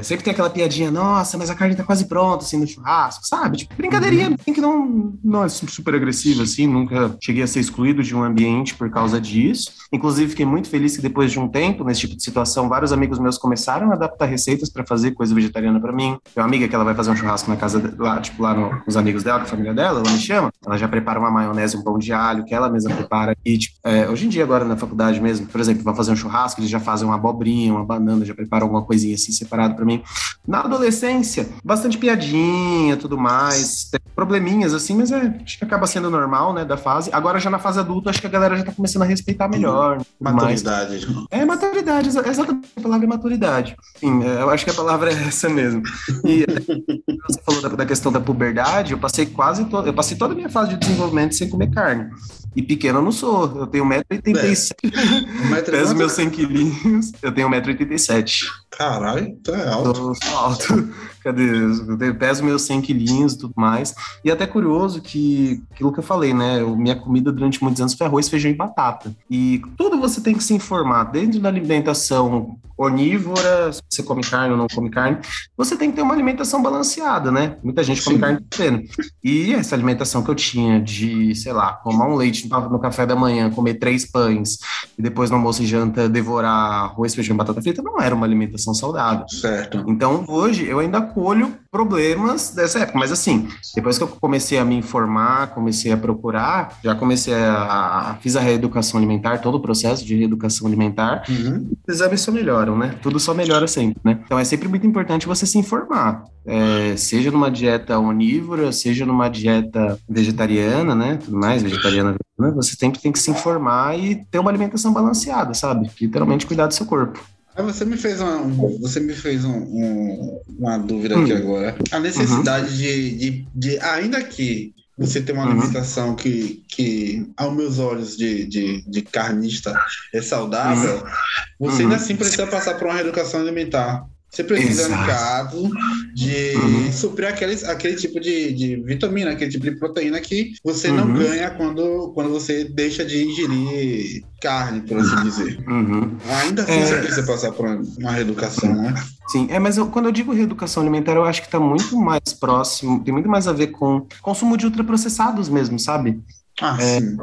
sempre tem aquela piadinha, nossa, mas a carne tá quase pronta, assim, no churrasco, sabe? Tipo, brincadeirinha assim, que não, não é super agressiva, assim, nunca cheguei a ser excluído de um ambiente por causa disso. Inclusive, fiquei muito feliz que depois de um tempo, nesse tipo de situação, vários amigos meus começaram a adaptar receitas para fazer coisa vegetariana para mim. Tem uma amiga que ela vai fazer um churrasco na casa, de- lá, tipo, lá no- com os amigos dela, com a família dela, ela me chama, ela já prepara uma maionese, um pão de alho, que ela mesma prepara. E, tipo, é, hoje em dia, agora na faculdade mesmo, por exemplo, vai fazer um churrasco, eles já fazem uma abobrinha, uma banana, já preparam alguma coisinha assim separado para mim. Na adolescência, bastante piadinha, tudo mais, probleminhas assim, mas é, acho que acaba sendo normal, né, da fase. Agora já na fase adulta, acho que a galera já tá começando a respeitar melhor, mais. Maturidade. É maturidade, exa- exatamente a palavra é maturidade. Sim, é, eu acho que a palavra é essa mesmo. E <laughs> você falou da, da questão da puberdade, eu passei quase todo, eu passei toda a minha fase de desenvolvimento sem comer carne. E pequeno eu não sou, eu tenho 1,87m, Um metro e peso meus 100 quilinhos, eu tenho 1,87m. Caralho, tu é alto. Eu sou alto. Cadê? Eu peso meus 100 quilinhos e tudo mais. E até curioso que, aquilo que eu falei, né? Eu- minha comida durante muitos anos foi arroz, feijão e batata. E tudo você tem que se informar. Dentro da alimentação onívora, se você come carne ou não come carne, você tem que ter uma alimentação balanceada, né? Muita gente come Sim. carne pequeno. E essa alimentação que eu tinha de, sei lá, tomar um leite no no café da manhã, comer três pães e depois no almoço e janta devorar arroz, feijão e batata frita, não era uma alimentação saudável. Certo. Então, hoje, eu ainda colho problemas dessa época. Mas, assim, depois que eu comecei a me informar, comecei a procurar, já comecei a... a- Fiz a reeducação alimentar, todo o processo de reeducação alimentar, Uhum. os exames só melhoram, né? Tudo só melhora sempre, né? Então, é sempre muito importante você se informar. É, seja numa dieta onívora, seja numa dieta vegetariana, né? Tudo mais, vegetariana, vegana, você sempre tem que se informar e ter uma alimentação balanceada, sabe? Literalmente cuidar do seu corpo. Você me fez uma, um- você me fez um- um- uma dúvida aqui Hum. agora. A necessidade de, de, de, ainda que você tem uma Uhum. alimentação que, que, aos meus olhos de, de, de carnista, é saudável, você Uhum. ainda assim precisa passar por uma reeducação alimentar. Você precisa, no Exato. caso, de Uhum. suprir aqueles, aquele tipo de, de vitamina, aquele tipo de proteína que você não Uhum. ganha quando, quando você deixa de ingerir carne, por assim dizer. Uhum. Ainda assim É. você precisa passar por uma, uma reeducação, né? Sim, é, mas eu- quando eu digo reeducação alimentar, eu acho que está muito mais próximo, tem muito mais a ver com consumo de ultraprocessados mesmo, sabe? Ah, É. sim.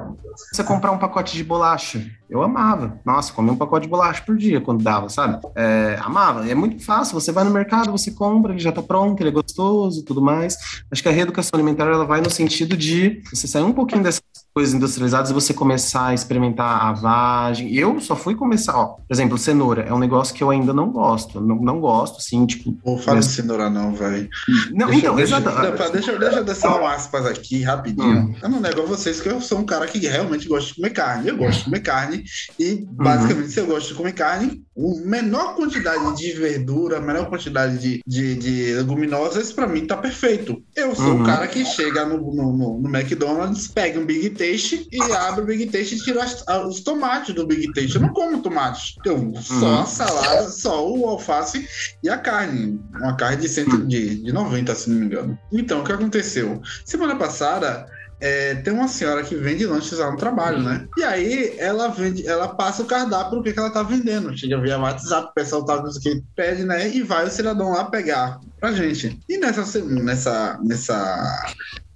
Você comprar um pacote de bolacha, eu amava. Nossa, comia um pacote de bolacha por dia quando dava, sabe? É, amava. É muito fácil. Você vai no mercado, você compra, ele já tá pronto, ele é gostoso e tudo mais. Acho que a reeducação alimentar ela vai no sentido de você sair um pouquinho dessa coisas industrializadas e você começar a experimentar a vagem. Eu só fui começar, ó, por exemplo, cenoura é um negócio que eu ainda não gosto. Não, não gosto, assim, tipo. Vou falar mas- de cenoura não, velho. Não, Deixa, então, deixa, exato. deixa, deixa, eu descer um aspas aqui rapidinho. Hum. Eu não nego a vocês que eu sou um cara que realmente gosta de comer carne. Eu gosto de comer carne e, basicamente, se eu gosto de comer carne, a menor quantidade de verdura, a menor quantidade de, de, de leguminosas, pra mim tá perfeito. Eu sou Uhum. o cara que chega no, no, no- no McDonald's, pega um Big Taste e abre o Big Taste e tira as- a- os tomates do Big Taste. Eu não como tomates. Eu só Uhum. a salada, só o alface e a carne. Uma carne de, cento, de, de 90, se não me engano. Então, o que aconteceu? Semana passada, é, tem uma senhora que vende lanches lá no trabalho, né? E aí ela vende, ela passa o cardápio do que, que ela tá vendendo. Chega via WhatsApp, o pessoal tá dizendo que pede, né? E vai o cidadão lá pegar pra gente. E nessa, nessa, nessa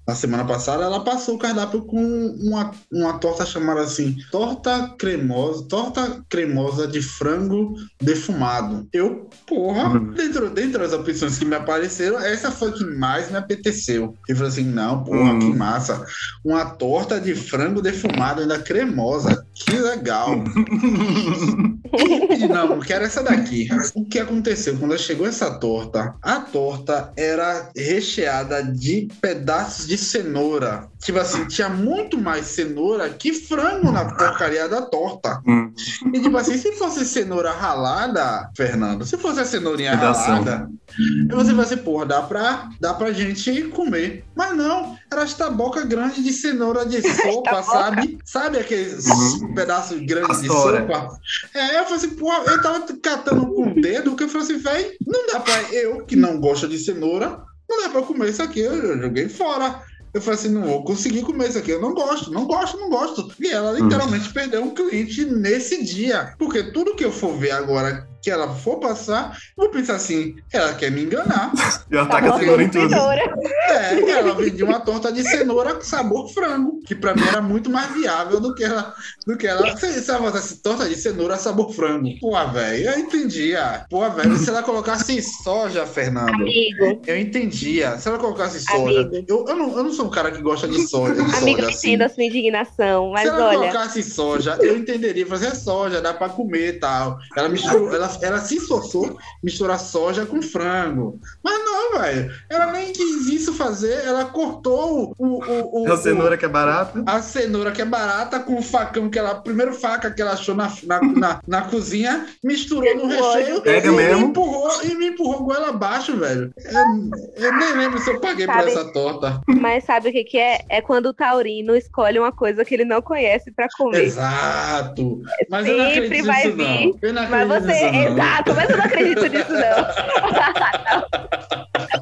na semana passada, ela passou o cardápio com uma, uma torta chamada assim, torta cremosa, torta cremosa de frango defumado. Eu, porra, Uhum. dentro, dentro das opções que me apareceram, essa foi a que mais me apeteceu. Eu falei assim, não, porra, Uhum. que massa. Uma torta de frango defumado ainda cremosa. Que legal. E não, não quero essa daqui. O que aconteceu? Quando chegou essa torta, a torta era recheada de pedaços de cenoura. Tipo assim, tinha muito mais cenoura que frango na porcaria da torta. Hum. E tipo assim, se fosse cenoura ralada, Fernando, se fosse a cenourinha ralada, você vai assim, porra, dá pra, dá pra gente comer. Mas não, era esta boca grande de cenoura de <laughs> sopa, sabe? Sabe aqueles Uhum. pedaços grandes de sopa? É, eu falei assim, porra, eu tava catando com o dedo, que eu falei assim, velho, não dá pra eu, que não gosto de cenoura, não dá pra comer isso aqui, eu, eu joguei fora. Eu falei assim, não vou conseguir comer isso aqui, eu não gosto, não gosto, não gosto. E ela literalmente perdeu um cliente nesse dia. Porque tudo que eu for ver agora que ela for passar, eu vou pensar assim, ela quer me enganar. <laughs> E ela Tá taca a cenoura em tudo. É, ela vendia uma torta de cenoura com sabor frango, que pra mim era muito mais viável do que ela. Do que ela. Se, se ela botasse torta de cenoura sabor frango. Pô, velho, eu entendia. Pô, velho, se ela colocasse soja, Fernando. Amigo, Eu entendia. Se ela colocasse soja. Amigo. Eu, eu, não, eu não sou um cara que gosta de soja. De amigo, soja assim. entendo a sua indignação, mas Se ela olha, colocasse soja, eu entenderia. Fazer soja, dá pra comer e tal. Ela misturou, ela, ela se esforçou misturar soja com frango. Mas não, velho. Ela nem quis isso fazer. Ela cortou o, o, o, a cenoura que é barata. a cenoura que é barata com o facão que ela. Primeiro faca que ela achou na, na, na, na cozinha, misturou no recheio Pega e mesmo. me empurrou e me empurrou goela abaixo, velho. Eu, eu nem lembro se eu paguei por Sabe- essa torta. mas sabe o que, que é? É quando o taurino escolhe uma coisa que ele não conhece pra comer. Exato. Mas eu não Sempre acredito vai nisso, vir. não. Eu não Mas acredito você, nisso, não. Exato, mas eu não acredito nisso, não. <laughs>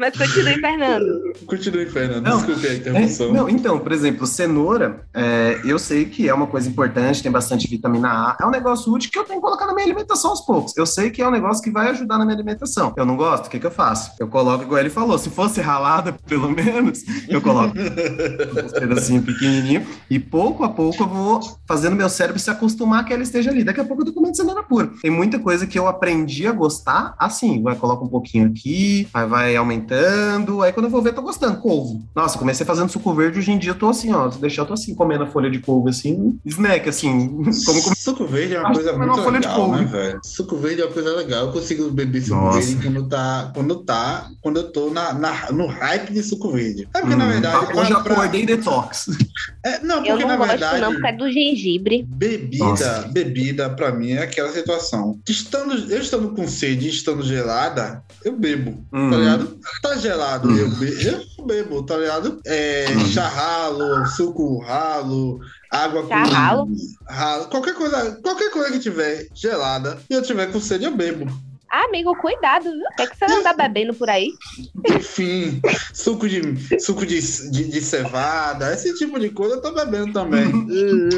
mas continue, Fernando. Continue, Fernando. Não, Desculpe a É, interrupção. não, então, por exemplo, cenoura, é, eu sei que é uma coisa importante, tem bastante vitamina A, é um negócio útil que eu tenho que colocar na minha alimentação aos poucos. Eu sei que é um negócio que vai ajudar na minha alimentação. Eu não gosto, o que, que eu faço? Eu coloco, igual ele falou, se fosse ralada, <laughs> pelo menos, eu coloco uns pedacinhos pequenininhos e pouco a pouco eu vou fazendo meu cérebro se acostumar que ela esteja ali. Daqui a pouco eu tô comendo cenoura pura. Tem muita coisa que eu aprendi a gostar assim, vai coloca um pouquinho aqui, aí vai aumentando, aí quando eu vou ver, tô gostando. Couve. Nossa, comecei fazendo suco verde, hoje em dia eu tô assim, ó, se deixar eu tô assim, comendo a folha de couve assim, snack assim, <laughs> como Suco verde é uma Acho coisa muito uma folha de legal, couve. né, velho? Suco verde é uma coisa legal. Eu consigo beber suco Nossa. verde quando tá, quando tá, quando eu tô na, na- no hype de suco verde. É porque, na Hum, verdade, hoje eu pra- acordei detox. é, não, Eu porque não na gosto, verdade, não, por causa do gengibre. bebida, Nossa. bebida pra mim é aquela situação. Estando, eu estando com sede e estando gelada, eu bebo, Hum. tá ligado? Tá gelado, Hum. eu, be- eu bebo, tá ligado? É, Hum. chá ralo, suco ralo, água Chá com ralo, qualquer coisa, qualquer coisa que tiver gelada e eu tiver com sede, eu bebo. Ah, amigo, cuidado, viu? O que, é que você anda bebendo por aí? Enfim, suco de suco de, de, de cevada, esse tipo de coisa eu tô bebendo também. Hum.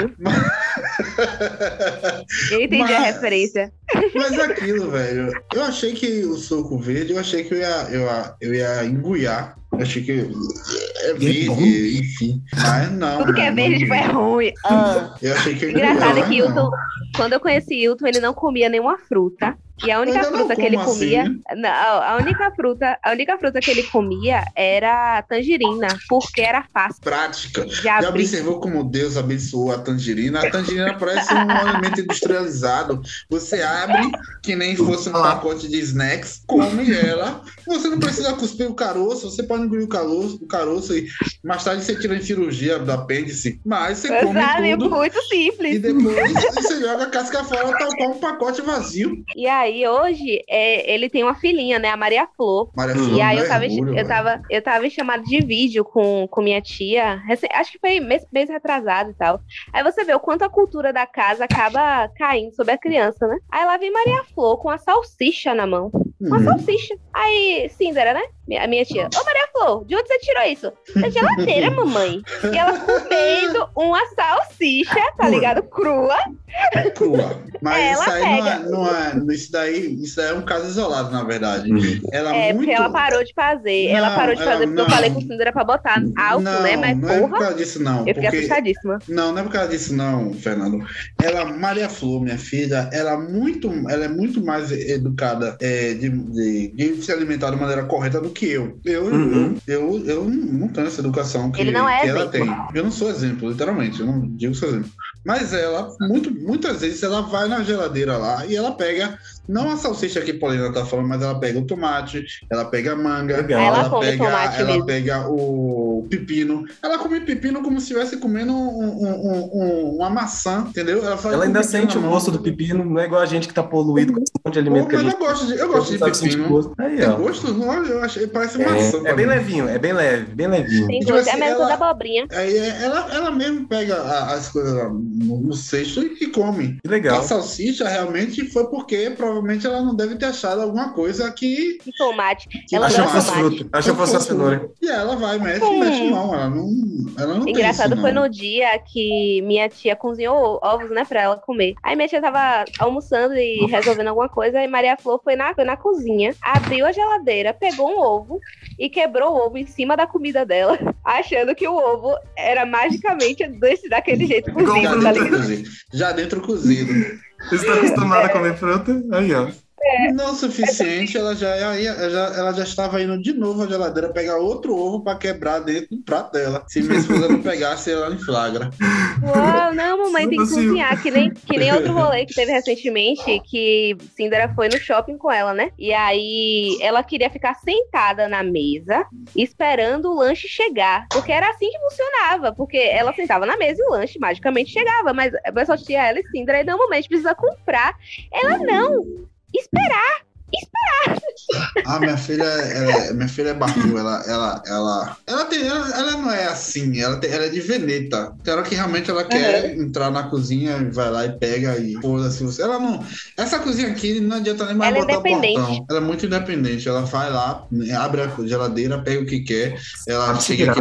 Eu entendi a Mas- referência. Mas é aquilo, velho. Eu achei que o suco verde, eu achei que eu ia, eu ia, eu ia enguiar. Eu achei que é verde, bom. enfim. Mas não. Tudo que é não, verde não tipo, é ruim. Ah. Eu achei que eu ia Engraçado enguiar, que mas o, não. tu- quando eu conheci Hilton, ele não comia nenhuma fruta. E a única fruta que ele assim, comia. né? Não, a única fruta, a única fruta que ele comia era tangerina, porque era fácil Prática. Já abrir. observou como Deus abençoou a tangerina? A tangerina <laughs> parece um alimento industrializado. Você abre que nem fosse um pacote de snacks, come ela. Você não precisa cuspir o caroço, você pode engolir o caroço, o caroço e mais tarde você tira em cirurgia do apêndice, mas você come Sabe? tudo. Muito E simples. depois você joga a casca fora, tal qual um pacote vazio. E aí, hoje, é, ele tem uma filhinha, né? A Maria Flor. Maria. Flor, E aí eu é tava, em- orgulho, eu, tava, eu tava em chamada de vídeo com, com minha tia, acho que foi mês, mês retrasado e tal. Aí você vê o quanto a cultura da casa acaba caindo sobre a criança, né? Aí lá vem Maria Flor com a salsicha na mão. Uma Uhum. salsicha. Aí, Cindera, né? A minha tia. Ô, Maria Flor, de onde você tirou isso? Da geladeira, <laughs> mamãe. E ela comendo uma salsicha, tá ligado? Crua. É crua. Mas É, isso ela aí não é, pega. não é- Isso daí, isso daí é um caso isolado, na verdade. Uhum. Ela É, muito... porque ela parou de fazer. ela Não, parou de ela fazer porque eu não. falei com Cindera pra botar alto, não, né? Mas não é por porra, causa disso, não. eu fiquei porque... assustadíssima. Não, não é por causa disso, não, Fernando. Ela, Maria Flor, minha filha, ela, é muito, ela é muito mais educada é, de, de, de se alimentar de maneira correta do que eu. Eu, Uhum. eu, eu, eu não tenho essa educação que, Ele não é que ela tem. Eu não sou exemplo, literalmente. Eu não digo sou exemplo. Mas ela, muito, muitas vezes, ela vai na geladeira lá e ela pega, não a salsicha que a Paulina tá falando, mas ela pega o tomate, ela pega a manga, Legal. Ela ela, pega, ela mesmo. pega o pepino. Ela come pepino como se estivesse comendo um- um- um- um- uma maçã, entendeu? Ela, faz Ela ainda sente o gosto do pepino, não é igual a gente que tá poluído com esse monte de alimento Pô, que a gente eu gosto de, eu gosto de pepino. gosto. Aí, Tem ó. gosto? Não, eu achei, parece maçã. É, é pra bem mim. levinho, é bem leve, bem levinho. Tem gosto, é assim, coisa ela- da abobrinha. Aí é, ela, ela mesmo pega a- as coisas lá no, no cesto e, e come. Que A legal. salsicha realmente foi porque provavelmente ela não deve ter achado alguma coisa que. De tomate. que Ela que fosse tomate. fruta. Achou que fosse a cenoura. E ela vai, mete, Hum. mete não. Ela não, ela não tem Engraçado isso, foi não. no dia que minha tia cozinhou ovos, né, pra ela comer. Aí minha tia tava almoçando e resolvendo alguma coisa, e Maria Flor foi na, foi na cozinha, abriu a geladeira, pegou um ovo e quebrou o ovo em cima da comida dela, <laughs> achando que o ovo era magicamente desse, daquele jeito cozido, Já tá. Já dentro cozido. Você está acostumado a comer fruta? Aí, ó. Não o suficiente, ela já, ia- já, ela já estava indo de novo à geladeira pegar outro ovo para quebrar dentro do prato dela. Se minha esposa não pegasse ela em flagra. Uau, não, mamãe tem que Assim. cozinhar, que nem, que nem outro rolê que teve <laughs> recentemente, que Cindera foi no shopping com ela, né? E aí ela queria ficar sentada na mesa, esperando o lanche chegar. Porque era assim que funcionava, porque ela sentava na mesa e o lanche magicamente chegava. Mas pessoal tinha ela e Cindera, e não, mamãe, a gente precisa comprar. Ela, não, esperar. Ah, minha filha, ela, minha filha é barbu, <laughs> ela, ela, ela, ela tem, ela, ela não é assim, ela, tem, ela é de veneta. Tem hora que realmente ela quer entrar na cozinha, vai lá e pega e foda-se você. Ela não, essa cozinha aqui não adianta nem mais Ela é botar o independente. portão. Ela é muito independente, ela vai lá, abre a geladeira, pega o que quer, ela chega aqui.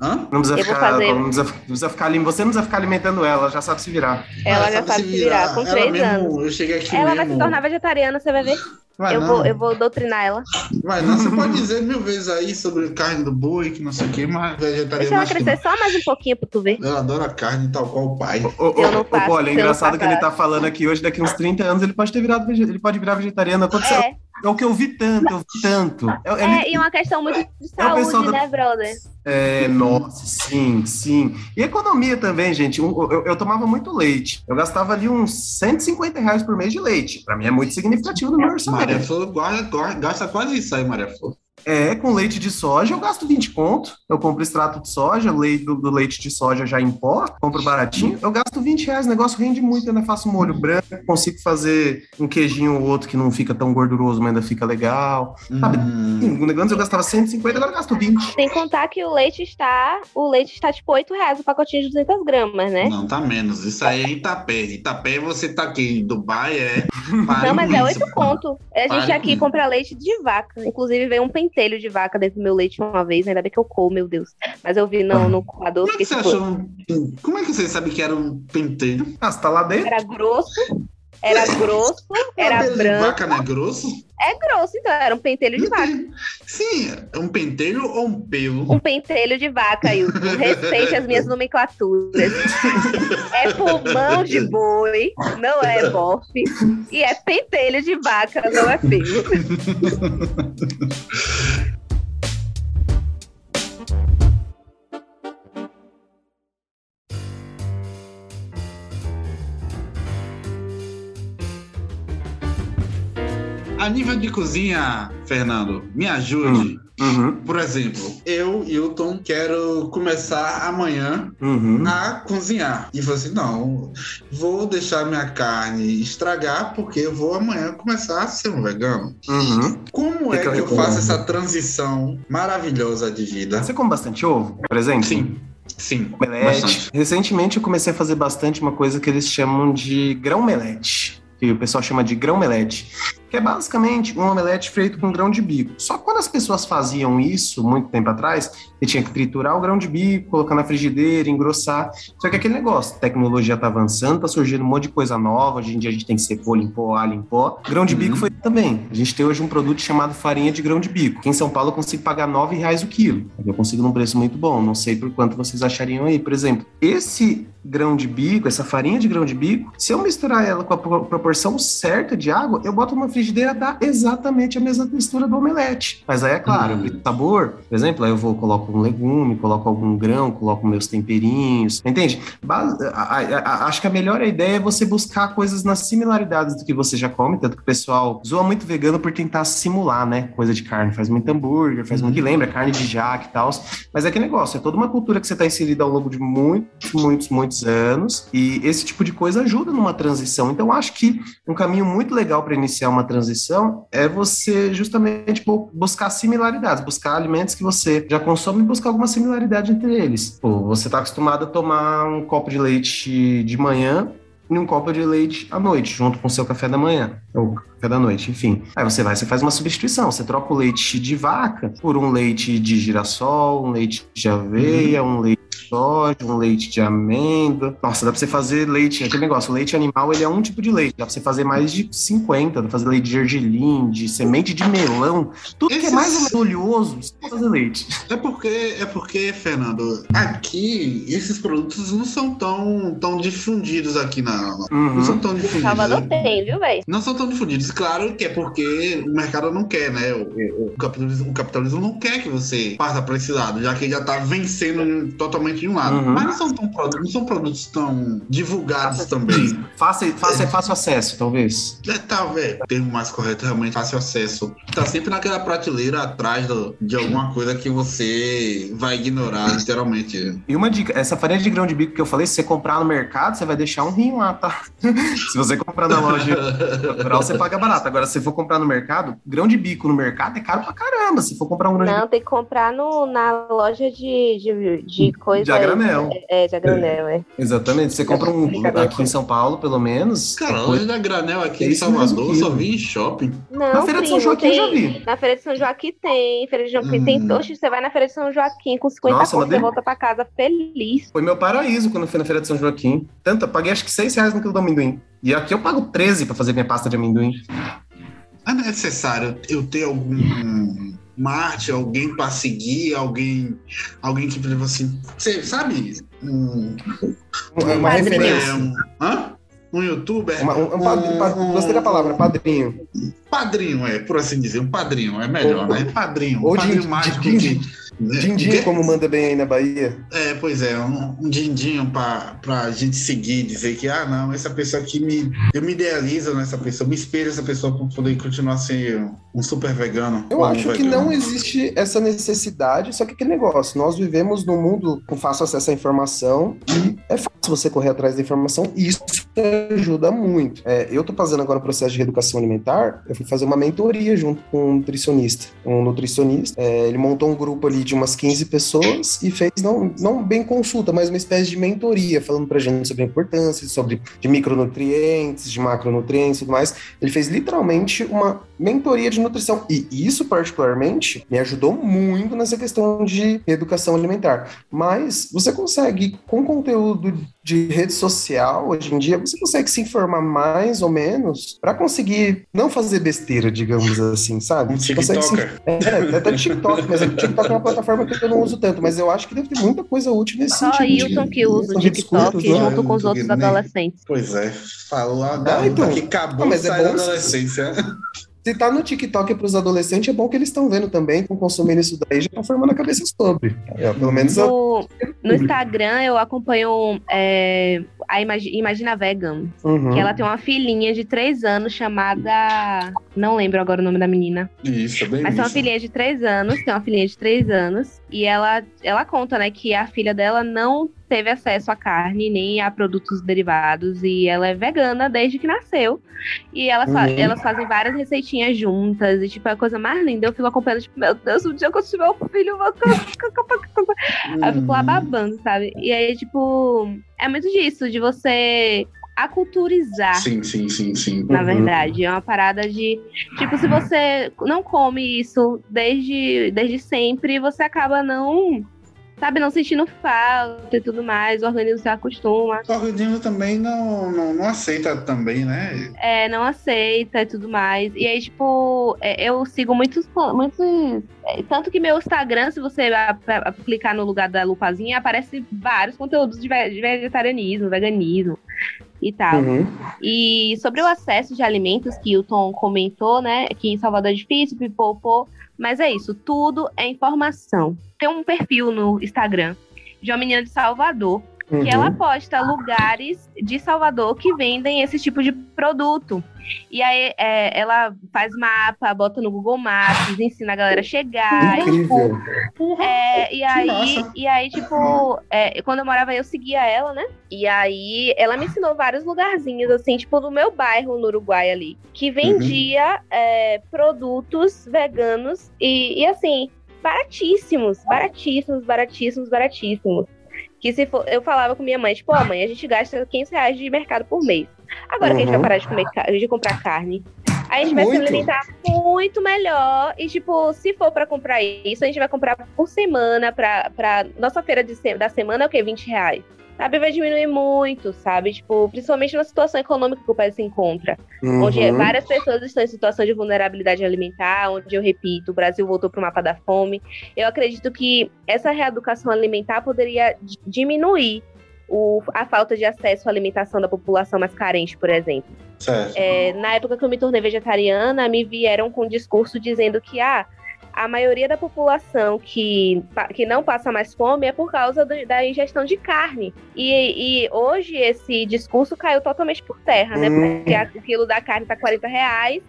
Hã? Não precisa Eu ficar, fazer. não precisa, não precisa ficar ali, você não precisa ficar alimentando ela, ela já sabe se virar. Ela já sabe se virar, com Ela três mesmo, anos. Eu cheguei aqui Ela vai mesmo. se tornar vegetariana, você vai ver. Vai eu, não. vou, eu vou doutrinar ela. Vai não, você pode dizer mil vezes aí sobre carne do boi, que não sei o que, mas Deixa vegetariano ela que crescer só mais um pouquinho pra tu ver. Ela adora carne tal qual o pai. Ô, ô, Eu não faço, Poli, é eu não engraçado que ele tá falando aqui hoje, daqui uns 30 anos, ele pode ter virado ele pode virar vegetariano. Aconteceu, é. É, o que eu vi tanto, eu vi tanto. É, é é, e é uma questão muito de saúde, pessoal da- né, brother? É, nossa, sim, sim. E economia também, gente. Um, eu, eu tomava muito leite. Eu gastava ali uns 150 reais por mês de leite. Pra mim é muito significativo no meu Maria orçamento. Flor guarda, guarda- gasta quase isso aí, Maria Flor. É, com leite de soja eu gasto 20 conto. Eu compro extrato de soja, leite do, do leite de soja já em pó, compro baratinho. Eu gasto 20 reais, o negócio rende muito, eu ainda faço molho branco, consigo fazer um queijinho ou outro que não fica tão gorduroso, mas ainda fica legal. Sabe? Hum. Sim, Antes eu gastava 150, agora eu gasto 20. Sem contar que o leite está. O leite está tipo 8 reais o pacotinho de 200 gramas, né? Não, tá menos. Isso aí é Itapé. Itapé você tá aqui em Dubai, é. <laughs> Não, mas é Paris. 8 conto. A gente Pare aqui com compra leite de vaca. Inclusive veio um pentelho de vaca dentro do meu leite uma vez. Ainda bem que eu como, meu Deus. Mas eu vi no, no coador. Como é que você tipo, achou um... Como é que você sabe que era um penteiro? Ah, você tá lá dentro? Era grosso. Era grosso, era Cabelo de branco. vaca não é grosso? É grosso, então era um pentelho de vaca. Sim, é um pentelho ou um pelo? Um pentelho de vaca, Hilton. <laughs> Respeite as minhas nomenclaturas. É pulmão de boi, não é bofe. E é pentelho de vaca, não é pelo. <laughs> A nível de cozinha, Fernando, me ajude. Uhum, Por exemplo, eu, Hilton, quero começar amanhã uhum. a cozinhar. E você, não, vou deixar minha carne estragar porque eu vou amanhã começar a ser um vegano. Uhum. Como é que eu faço essa transição maravilhosa de vida? Você come bastante ovo, por exemplo? Sim, sim. Omelete. bastante. Recentemente eu comecei a fazer bastante uma coisa que eles chamam de grão-melete. Que o pessoal chama de grão-melete. Que é basicamente um omelete feito com grão de bico. Só que quando as pessoas faziam isso, muito tempo atrás, você tinha que triturar o grão de bico, colocar na frigideira, engrossar. Só que aquele negócio, a tecnologia tá avançando, tá surgindo um monte de coisa nova. Hoje em dia a gente tem cebola em pó, alho em pó. Grão de bico Uhum. foi também. A gente tem hoje um produto chamado farinha de grão de bico. Aqui em São Paulo eu consigo pagar 9 reais o quilo. Eu consigo num preço muito bom. Não sei por quanto vocês achariam aí. Por exemplo, esse grão de bico, essa farinha de grão de bico, se eu misturar ela com a pro- proporção certa de água, eu boto numa frigideira, dá exatamente a mesma textura do omelete. Mas aí é claro, Hum. sabor, por exemplo, aí eu vou, coloco um legume, coloco algum grão, coloco meus temperinhos, entende? Ba- a- a- a- acho que a melhor ideia é você buscar coisas nas similaridades do que você já come, tanto que o pessoal zoa muito vegano por tentar simular, né? Coisa de carne, faz muito hambúrguer, faz muito que lembra carne de jaque e tal. Mas é que negócio, é toda uma cultura que você está inserida ao longo de muitos, muitos, muitos anos, e esse tipo de coisa ajuda numa transição. Então, acho que um caminho muito legal para iniciar uma transição é você justamente bu- buscar similaridades, buscar alimentos que você já consome e buscar alguma similaridade entre eles. Pô, você está acostumado a tomar um copo de leite de manhã e um copo de leite à noite, junto com o seu café da manhã, ou café da noite, enfim. Aí você vai, você faz uma substituição, você troca o leite de vaca por um leite de girassol, um leite de aveia, um leite soja, um leite de amêndoa. Nossa, dá pra você fazer leite, aquele negócio, leite animal, ele é um tipo de leite, dá pra você fazer mais de 50, dá pra fazer leite de gergelim, de semente de melão, tudo que é Esses- mais ou menos oleoso, você pode fazer leite. É porque, é porque, Fernando, aqui esses produtos não são tão, tão difundidos aqui na. Não Uhum. são tão difundidos. Salvador né? tem, viu, velho? Não são tão difundidos. Claro que é porque o mercado não quer, né? O, o- o capitalismo, o capitalismo não quer que você parta para esse lado, já que ele já tá vencendo totalmente de um lado. Uhum. Mas não são, tão, não são produtos tão divulgados também. Fácil, fácil, fácil acesso, talvez. É, talvez. O termo mais correto é realmente fácil acesso. Tá sempre naquela prateleira atrás do- de alguma coisa que você vai ignorar, literalmente. E uma dica, essa farinha de grão de bico que eu falei, se você comprar no mercado, você vai deixar um rim lá, tá? <laughs> se você comprar na loja natural, você paga barato. Agora, se for comprar no mercado, grão de bico no mercado é caro pra caramba. Se for comprar um grão de bico Não, tem que comprar no, na loja de, de, de coisa. De a granel. É, de a granel, é. Exatamente. Você compra um aqui em São Paulo, pelo menos. Cara, é loja da granel aqui É em Salvador, só vi em shopping. Não, Na Feira de São Joaquim eu já tem- vi. Na Feira de São Joaquim tem. Feira de São Joaquim tem. Hum. Oxe, você vai na Feira de São Joaquim com 50 Nossa, você de- volta pra casa feliz. Foi meu paraíso quando eu fui na Feira de São Joaquim. Tanto, eu paguei acho que 6 reais no quilo do amendoim. E aqui eu pago 13 pra fazer minha pasta de amendoim. É necessário eu ter algum Marte, alguém pra seguir, alguém, alguém que, exemplo, assim, você sabe? Um, Uma, referência. um, hã? um youtuber? Uma- um, um padrinho, pa- gostei da palavra, padrinho. Padrinho, é, por assim dizer, um padrinho, é melhor, Ou- né? Padrinho, ou um padrinho din- mágico din- que. Que- como manda bem aí na Bahia. É, pois é, um, um dindinho pra, pra gente seguir, dizer que, ah, não, essa pessoa aqui me. Eu me idealizo nessa pessoa, me espelho nessa pessoa pra poder continuar a ser um super vegano. Eu ou um acho que vegano. não existe essa necessidade, só que aquele negócio, nós vivemos num mundo com fácil acesso à informação e é fácil você correr atrás da informação e isso ajuda muito. É, eu tô fazendo agora o processo de reeducação alimentar, eu fui fazer uma mentoria junto com um nutricionista. Um nutricionista, é, ele montou um grupo ali de umas 15 pessoas e fez, não, não bem consulta, mas uma espécie de mentoria, falando pra gente sobre a importância, sobre de micronutrientes, de macronutrientes e tudo mais. Ele fez literalmente uma mentoria de nutrição. E isso, particularmente, me ajudou muito nessa questão de educação alimentar. Mas você consegue, com conteúdo de rede social, hoje em dia, você consegue se informar mais ou menos para conseguir não fazer besteira, digamos assim, sabe? Um Você consegue se... TikToker. <laughs> É, até TikTok, mas o TikTok é uma plataforma que eu não uso tanto, mas eu acho que deve ter muita coisa útil nesse Só sentido. Hilton de- que usa o de TikTok discursos, né? junto com os outros Nem- adolescentes. Pois é, falou a garota então. que acabou Ah, de mas é bom se- adolescência. <laughs> Se tá no TikTok para os adolescentes, é bom que eles estão vendo também, estão consumindo isso daí, já estão formando a cabeça sobre. É, pelo menos eu. No, no Instagram eu acompanho é, a Imagi- Imagina Vegan, Uhum. que ela tem uma filhinha de três anos chamada. Não lembro agora o nome da menina. Isso, bem Mas tem uma isso. filhinha de três anos, tem uma filhinha de três anos, e ela, ela conta, né, que a filha dela não teve acesso a carne nem a produtos derivados, e ela é vegana desde que nasceu. E ela fa- Uhum. elas fazem várias receitinhas juntas, e tipo, é a coisa mais linda. Eu fico acompanhando, tipo, meu Deus, um dia que eu tiver um filho, eu vou. Aí eu fico lá Uhum. babando, sabe? E aí, tipo, é muito disso, de você aculturizar Sim, sim, sim, sim. na Uhum. verdade. É uma parada de. Tipo, se você não come isso desde, desde sempre, você acaba não. Sabe, não sentindo falta e tudo mais, o organismo se acostuma, O organismo também não, não, não aceita também, né? é, não aceita e tudo mais. E aí, tipo, é, eu sigo muitos. muitos é, tanto que meu Instagram, se você clicar no lugar da lupazinha, aparece vários conteúdos de vegetarianismo, veganismo e tal. Uhum. E sobre o acesso de alimentos que o Tom comentou, né? Que em Salvador é difícil, pipopô. Mas é isso, tudo é informação. Tem um perfil no Instagram de uma menina de Salvador Uhum. que ela posta lugares de Salvador que vendem esse tipo de produto. E aí é, ela faz mapa, bota no Google Maps, ensina a galera a chegar. e, tipo, Incrível. é, e aí, e aí, tipo, é, quando eu morava aí, eu seguia ela, né? E aí ela me ensinou vários lugarzinhos, assim, tipo, do meu bairro no Uruguai ali, que vendia é, produtos veganos e, e, assim, baratíssimos, baratíssimos, baratíssimos, baratíssimos. Que se for, eu falava com minha mãe, tipo, ó, mãe, a gente gasta 500 reais de mercado por mês. Agora que a gente vai Uhum. parar de, comer, de comprar carne, a gente vai se alimentar muito melhor. E, tipo, se for pra comprar isso, a gente vai comprar por semana. Pra, pra nossa feira de da semana é o quê? 20 reais. Sabe? Vai diminuir muito, sabe? Tipo, principalmente na situação econômica que o país se encontra. Onde Uhum. várias pessoas estão em situação de vulnerabilidade alimentar, onde eu repito, o Brasil voltou para o mapa da fome. Eu acredito que essa reeducação alimentar poderia di- diminuir o- a falta de acesso à alimentação da população mais carente, por exemplo. É, na época que eu me tornei vegetariana, me vieram com um discurso dizendo que ah, a maioria da população que, que não passa mais fome é por causa do- da ingestão de carne. E, e hoje esse discurso caiu totalmente por terra, né? Hum. Porque o quilo da carne tá 40 reais,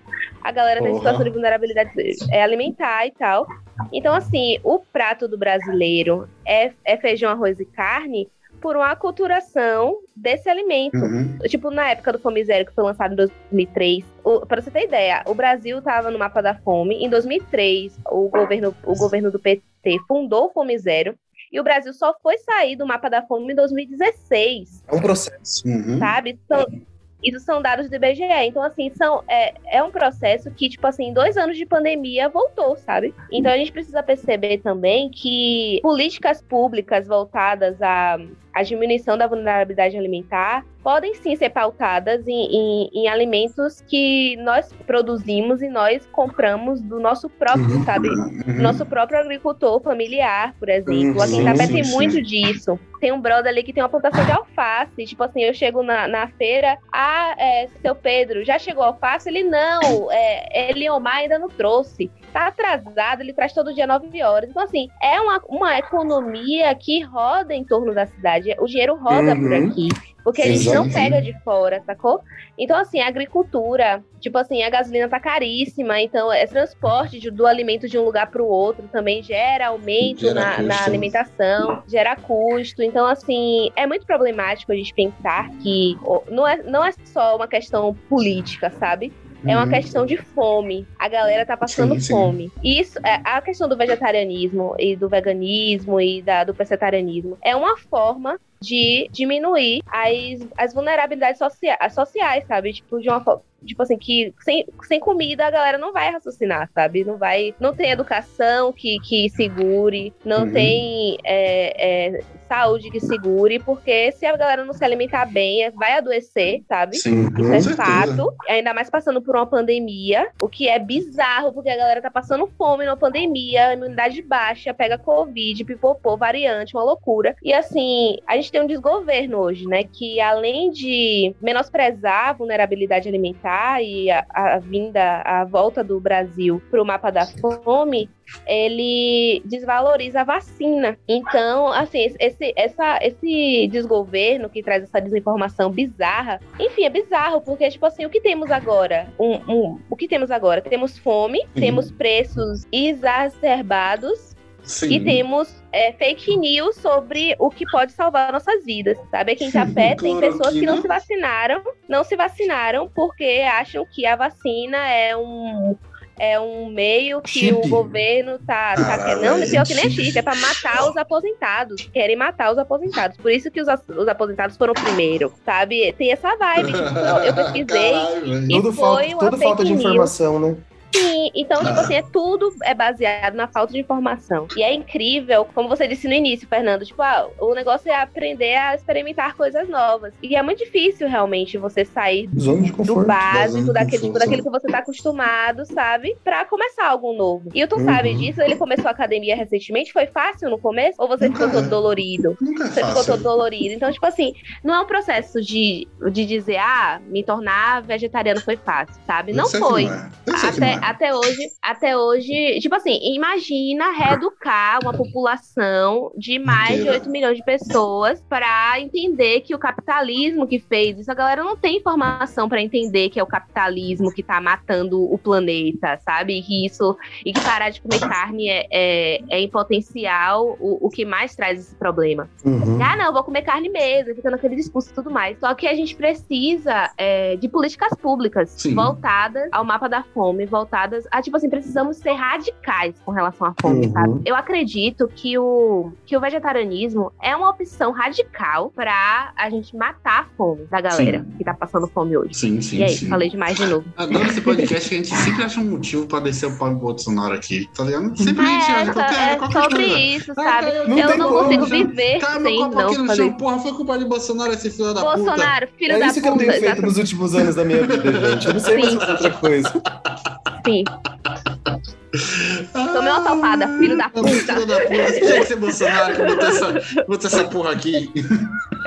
a galera tá em situação de vulnerabilidade é, alimentar e tal. Então, assim, o prato do brasileiro é, é feijão, arroz e carne por uma aculturação desse alimento. Uhum. Tipo, na época do Fome Zero, que foi lançado em 2003, o, pra você ter ideia, o Brasil tava no mapa da fome. Em 2003, o governo, o governo do PT fundou o Fome Zero. E o Brasil só foi sair do mapa da fome em 2016, É um processo. Uhum. sabe? São, isso são dados do IBGE. Então, assim, são, é, é um processo que, tipo assim, em dois anos de pandemia voltou, sabe? Então a gente precisa perceber também que políticas públicas voltadas à, à diminuição da vulnerabilidade alimentar podem sim ser pautadas em, em- em alimentos que nós produzimos e nós compramos do nosso próprio, Uhum. sabe? Uhum. Nosso próprio agricultor familiar, por exemplo. Aqui em Sim, Tapé sim, tem muito disso. Tem um brother ali que tem uma plantação de alface. Tipo assim, eu chego na, na feira, ah, é, seu Pedro, já chegou alface? Ele, não, é, Eliomar ainda não trouxe. Tá atrasado, ele traz todo dia 9 horas. Então, assim, é uma, uma economia que roda em torno da cidade. O dinheiro roda por Uhum. aqui. Porque a gente não pega de fora, sacou? Então, assim, a agricultura, tipo assim, a gasolina tá caríssima, então é transporte de- do alimento de um lugar para o outro também gera aumento Gera na, na alimentação, gera custo. Então, assim, é muito problemático a gente pensar que não é, não é só uma questão política, sabe? É uma Uhum. questão de fome. A galera tá passando Sim, sim. fome. Isso, é, a questão do vegetarianismo e do veganismo e da, do pescetarianismo é uma forma de diminuir as, as vulnerabilidades socia sociais, sabe? Tipo, de uma forma. tipo assim, que sem, sem comida a galera não vai raciocinar, sabe? Não vai. Não tem educação que, que segure, não Uhum. tem é, é, saúde que segure, porque se a galera não se alimentar bem, vai adoecer, sabe? Sim, Isso com é certeza. fato. Ainda mais passando por uma pandemia, o que é bizarro, porque a galera tá passando fome numa pandemia, a imunidade baixa, pega Covid, pipopô, variante, uma loucura. E assim, a gente tem um desgoverno hoje, né? Que além de menosprezar a vulnerabilidade alimentar e a, a vinda, a volta do Brasil pro mapa da fome, ele desvaloriza a vacina. Então, assim, esse, essa, esse desgoverno que traz essa desinformação bizarra, enfim, é bizarro, porque, tipo assim, o que temos agora? Um, um- o que temos agora? Temos fome, temos preços exacerbados Sim. e temos é, fake news sobre o que pode salvar nossas vidas, sabe? Quem tá pé tem pessoas que não se vacinaram, não se vacinaram porque acham que a vacina é um é um meio que Chip. o governo tá, tá querendo. Não, pior que nem é chip. é pra matar os aposentados. Querem matar os aposentados. Por isso que os, os aposentados foram primeiro, sabe? Tem essa vibe. Tipo, eu, pesquisei. <laughs> Caralho. E Tudo foi falta, uma tudo falta de news. informação, né? Sim, então, tipo Ah. assim, é tudo é baseado na falta de informação. E é incrível, como você disse no início, Fernando, tipo, ah, o negócio é aprender a experimentar coisas novas. E é muito difícil, realmente, você sair do básico, daquele, tipo, daquilo que você tá acostumado, sabe? Pra começar algo novo. E o Tu Uhum. sabe disso, ele começou a academia recentemente, foi fácil no começo? Ou você ficou Nunca é. todo dolorido? Nunca é Você ficou fácil. todo dolorido. Então, tipo assim, não é um processo de, de dizer, ah, me tornar vegetariano foi fácil, sabe? Não foi. não é. Até, é. Até hoje, até hoje, tipo assim, imagina reeducar uma população de mais Inteira. de 8 milhões de pessoas para entender que o capitalismo que fez isso, a galera não tem informação para entender que é o capitalismo que tá matando o planeta, sabe? E que isso e que parar de comer carne é, é, é em potencial o, o que mais traz esse problema. Uhum. Ah, não, vou comer carne mesmo, fica naquele discurso e tudo mais. Só que a gente precisa é, de políticas públicas Sim. voltadas ao mapa da fome, voltadas a, tipo assim, precisamos ser radicais com relação à fome, Uhum. sabe? Eu acredito que o, que o vegetarianismo é uma opção radical pra a gente matar a fome da galera que tá passando fome hoje. Sim, sim, e aí, sim. falei demais de novo. Adoro esse podcast que a gente sempre acha um motivo pra descer o pau do Bolsonaro aqui, tá ligado? Sempre a gente acha É, qualquer, é qualquer sobre coisa. isso, Ah, sabe? caiu- Não eu não como, consigo viver Caiu meu sem não no fazer chão, isso. porra, foi culpa de Bolsonaro, esse filho da puta. Bolsonaro, filho É da isso que eu puta. tenho feito exatamente. nos últimos anos da minha vida, gente. Eu não sei mais Sim. fazer outra coisa. Sim. Tomei uma topada, filho da puta. Filho da puta. Tinha que ser Bolsonaro botou essa, botou essa porra aqui.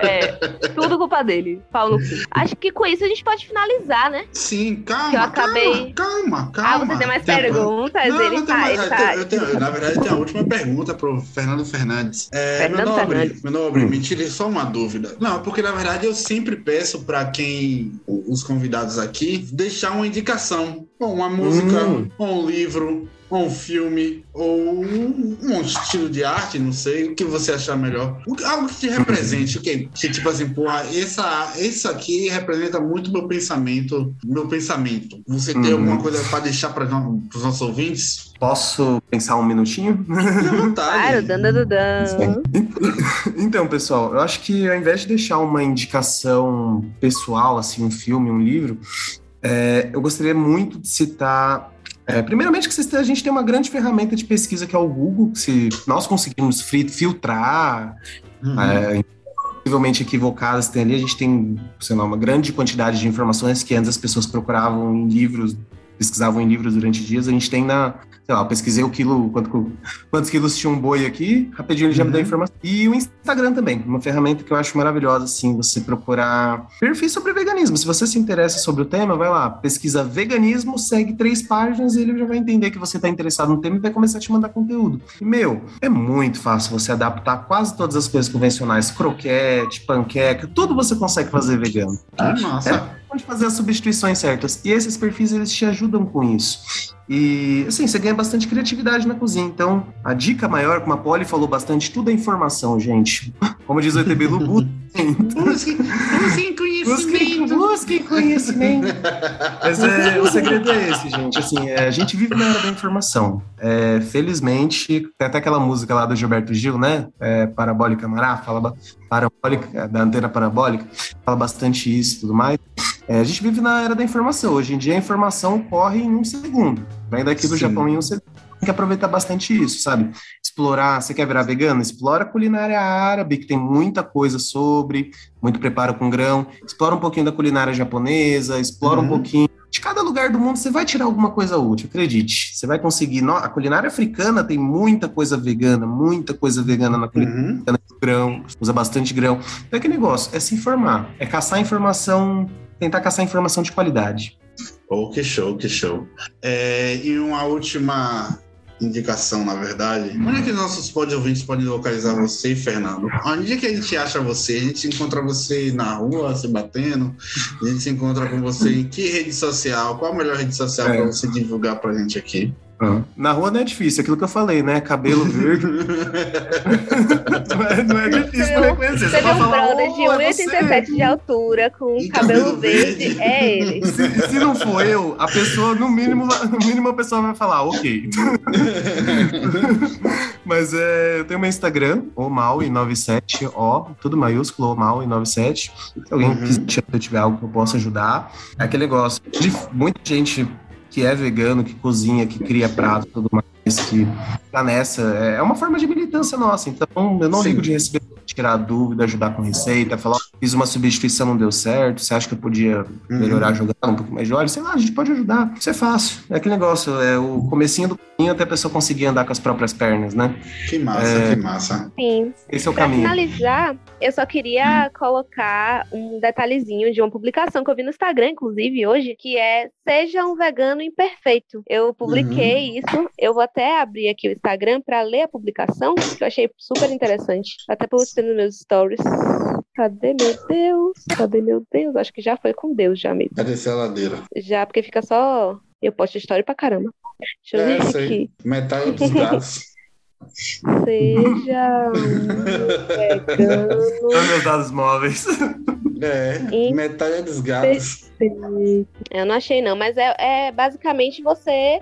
É, <laughs> tudo culpa dele. Pau no cu. Acho que com isso a gente pode finalizar, né? Sim, calma, Que eu acabei- calma, calma, calma. Ah, você tem mais Tem perguntas? Não, ele não tá, tem mais. eu tenho- eu tenho- na verdade, eu tenho a última pergunta pro Fernando Fernandes. É, Fernando meu nobre, Fernandes. meu nobre, me tire só uma dúvida. Não, porque na verdade eu sempre peço pra quem, os convidados aqui, deixar uma indicação. Ou uma música, Hum. ou um livro, ou um filme, ou um, um estilo de arte, não sei, o que você achar melhor. O- Algo que te represente, que, que tipo assim, porra, essa, isso aqui representa muito meu pensamento, meu pensamento. Você tem Uhum. alguma coisa pra deixar para os nossos ouvintes? Posso pensar um minutinho? Claro, dan, dan, dan, dan. Então, pessoal, eu acho que ao invés de deixar uma indicação pessoal, assim, um filme, um livro, é, eu gostaria muito de citar. É, primeiramente, que a gente tem uma grande ferramenta de pesquisa que é o Google, que se nós conseguimos filtrar, Uhum. é, possivelmente equivocadas tem ali, a gente tem, sei lá, uma grande quantidade de informações que antes as pessoas procuravam em livros, pesquisavam em livros durante dias, a gente tem na, sei lá, eu pesquisei o quilo, quanto, quantos quilos tinha um boi aqui, rapidinho ele já me deu a Uhum. informação. E o Instagram também, uma ferramenta que eu acho maravilhosa, assim, você procurar perfis sobre veganismo. Se você se interessa sobre o tema, vai lá, pesquisa veganismo, segue três páginas e ele já vai entender que você está interessado no tema e vai começar a te mandar conteúdo. E, meu, é muito fácil você adaptar quase todas as coisas convencionais, croquete, panqueca, tudo você consegue fazer vegano. Ah, Nossa. Pode fazer as substituições certas. E esses perfis, eles te ajudam com isso. E, assim, você ganha bastante criatividade na cozinha. Então, a dica maior, como a Polly falou bastante, tudo é informação, gente. Como diz o ET Bilu, busquem. Busquem, busquem conhecimento. Busquem, busquem conhecimento. <laughs> Mas é, o segredo é esse, gente. Assim, é, a gente vive na era da informação. É, felizmente, tem até aquela música lá do Gilberto Gil, né? É, Parabólica Mará, fala parabólica, da antena parabólica, fala bastante isso e tudo mais. É, a gente vive na era da informação. Hoje em dia a informação corre em um segundo. Vem daqui do Sim. Japão em um segundo. Tem que aproveitar bastante isso, sabe? Explorar. Você quer virar vegano? Explora a culinária árabe, que tem muita coisa sobre, muito preparo com grão. Explora um pouquinho da culinária japonesa, explora um Uhum. pouquinho. De cada lugar do mundo você vai tirar alguma coisa útil, acredite. Você vai conseguir. A culinária africana tem muita coisa vegana, muita coisa vegana na culinária Uhum. grão, usa bastante grão. Então é que negócio, é se informar, é caçar informação, tentar caçar informação de qualidade. Oh, que show, que show. É, e uma última indicação, na verdade. Onde é que nossos pod ouvintes podem localizar você, Fernando? Onde é que a gente acha você? A gente encontra você na rua, se batendo? A gente se encontra com você em que rede social? Qual a melhor rede social É. para você divulgar pra gente aqui? Na rua não é difícil, aquilo que eu falei, né? Cabelo verde. <laughs> não, é, não é difícil pra reconhecer. Você vê pode um brother de "Oh, é você." 1,87 de altura, com E cabelo cabelo verde, verde. é ele. Se, se não for eu, a pessoa, no mínimo, no mínimo a pessoa vai falar, ok. <laughs> Mas é, eu tenho meu Instagram, o Mal97, ó, tudo maiúsculo, o Mal97. Se alguém Uhum. quiser, se eu tiver algo que eu possa ajudar. É aquele negócio. de muita gente que é vegano, que cozinha, que cria prato, tudo mais, que tá nessa. É uma forma de militância nossa. Então, eu não Sim. ligo de receber, tirar dúvida, ajudar com receita, falar, fiz uma substituição, não deu certo, você acha que eu podia melhorar jogando um pouco mais de óleo? Sei lá, a gente pode ajudar. Isso é fácil. É aquele negócio, é o comecinho do caminho até a pessoa conseguir andar com as próprias pernas, né? Que massa, É. que massa. Sim. Esse é o Pra caminho. finalizar, eu só queria colocar um detalhezinho de uma publicação que eu vi no Instagram, inclusive, hoje, que é Seja um vegano imperfeito. Eu publiquei isso. Eu vou até abrir aqui o Instagram para ler a publicação, que eu achei super interessante. Até postei nos meus stories. Cadê meu Deus? Cadê meu Deus? Acho que já foi com Deus já mesmo. Cadê essa ladeira? Já, porque fica só. Eu posto história pra caramba. Deixa eu É, ver sei. aqui. Metade dos gatos. Seja um vegano. Meus dados móveis. É, E- metade dos gatos. Eu não achei, não, mas é, é basicamente você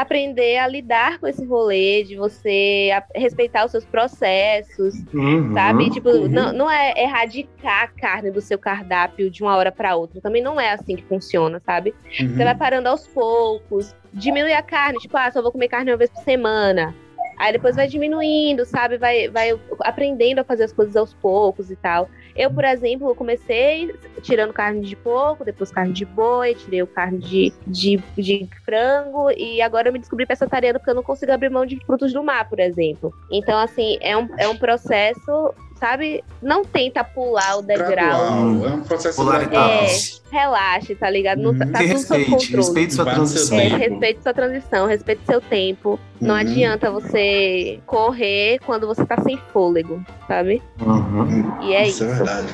aprender a lidar com esse rolê, de você a- respeitar os seus processos, Uhum. sabe? Tipo, uhum. não, não é erradicar a carne do seu cardápio de uma hora pra outra. Também não é assim que funciona, sabe? Uhum. Você vai parando aos poucos, diminui a carne, tipo, ah, só vou comer carne uma vez por semana. Aí depois vai diminuindo, sabe? Vai, vai aprendendo a fazer as coisas aos poucos e tal. Eu, por exemplo, comecei tirando carne de porco, depois carne de boi, tirei o carne de, de, de frango e agora eu me descobri pescetariana porque eu não consigo abrir mão de frutos do mar, por exemplo. Então, assim, é um, é um processo, sabe? Não tenta pular o degrau. Gradual, é um processo Pular gradual. etapas. Relaxe, tá ligado? Não, tá, tá tudo sob respeite, controle. respeite sua transição. É, respeite sua transição, respeite seu tempo. Não Uhum. adianta você correr quando você tá sem fôlego, sabe? Uhum. E é isso. isso. é verdade.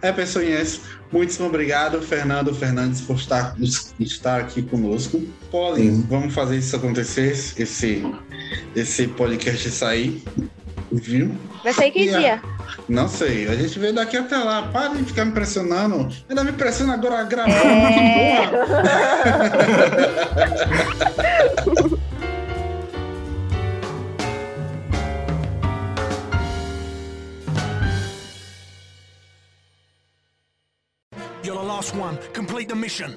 É, pessoinhas, muitíssimo obrigado, Fernando Fernandes, por estar, estar aqui conosco. Sim. vamos fazer isso acontecer, esse, esse podcast sair. Viu? Vai sair que dia? Não sei, a gente vê daqui até lá. Para de ficar me impressionando. Ainda me impressiona agora gravando. É. Porra. You're the last one. Complete the mission.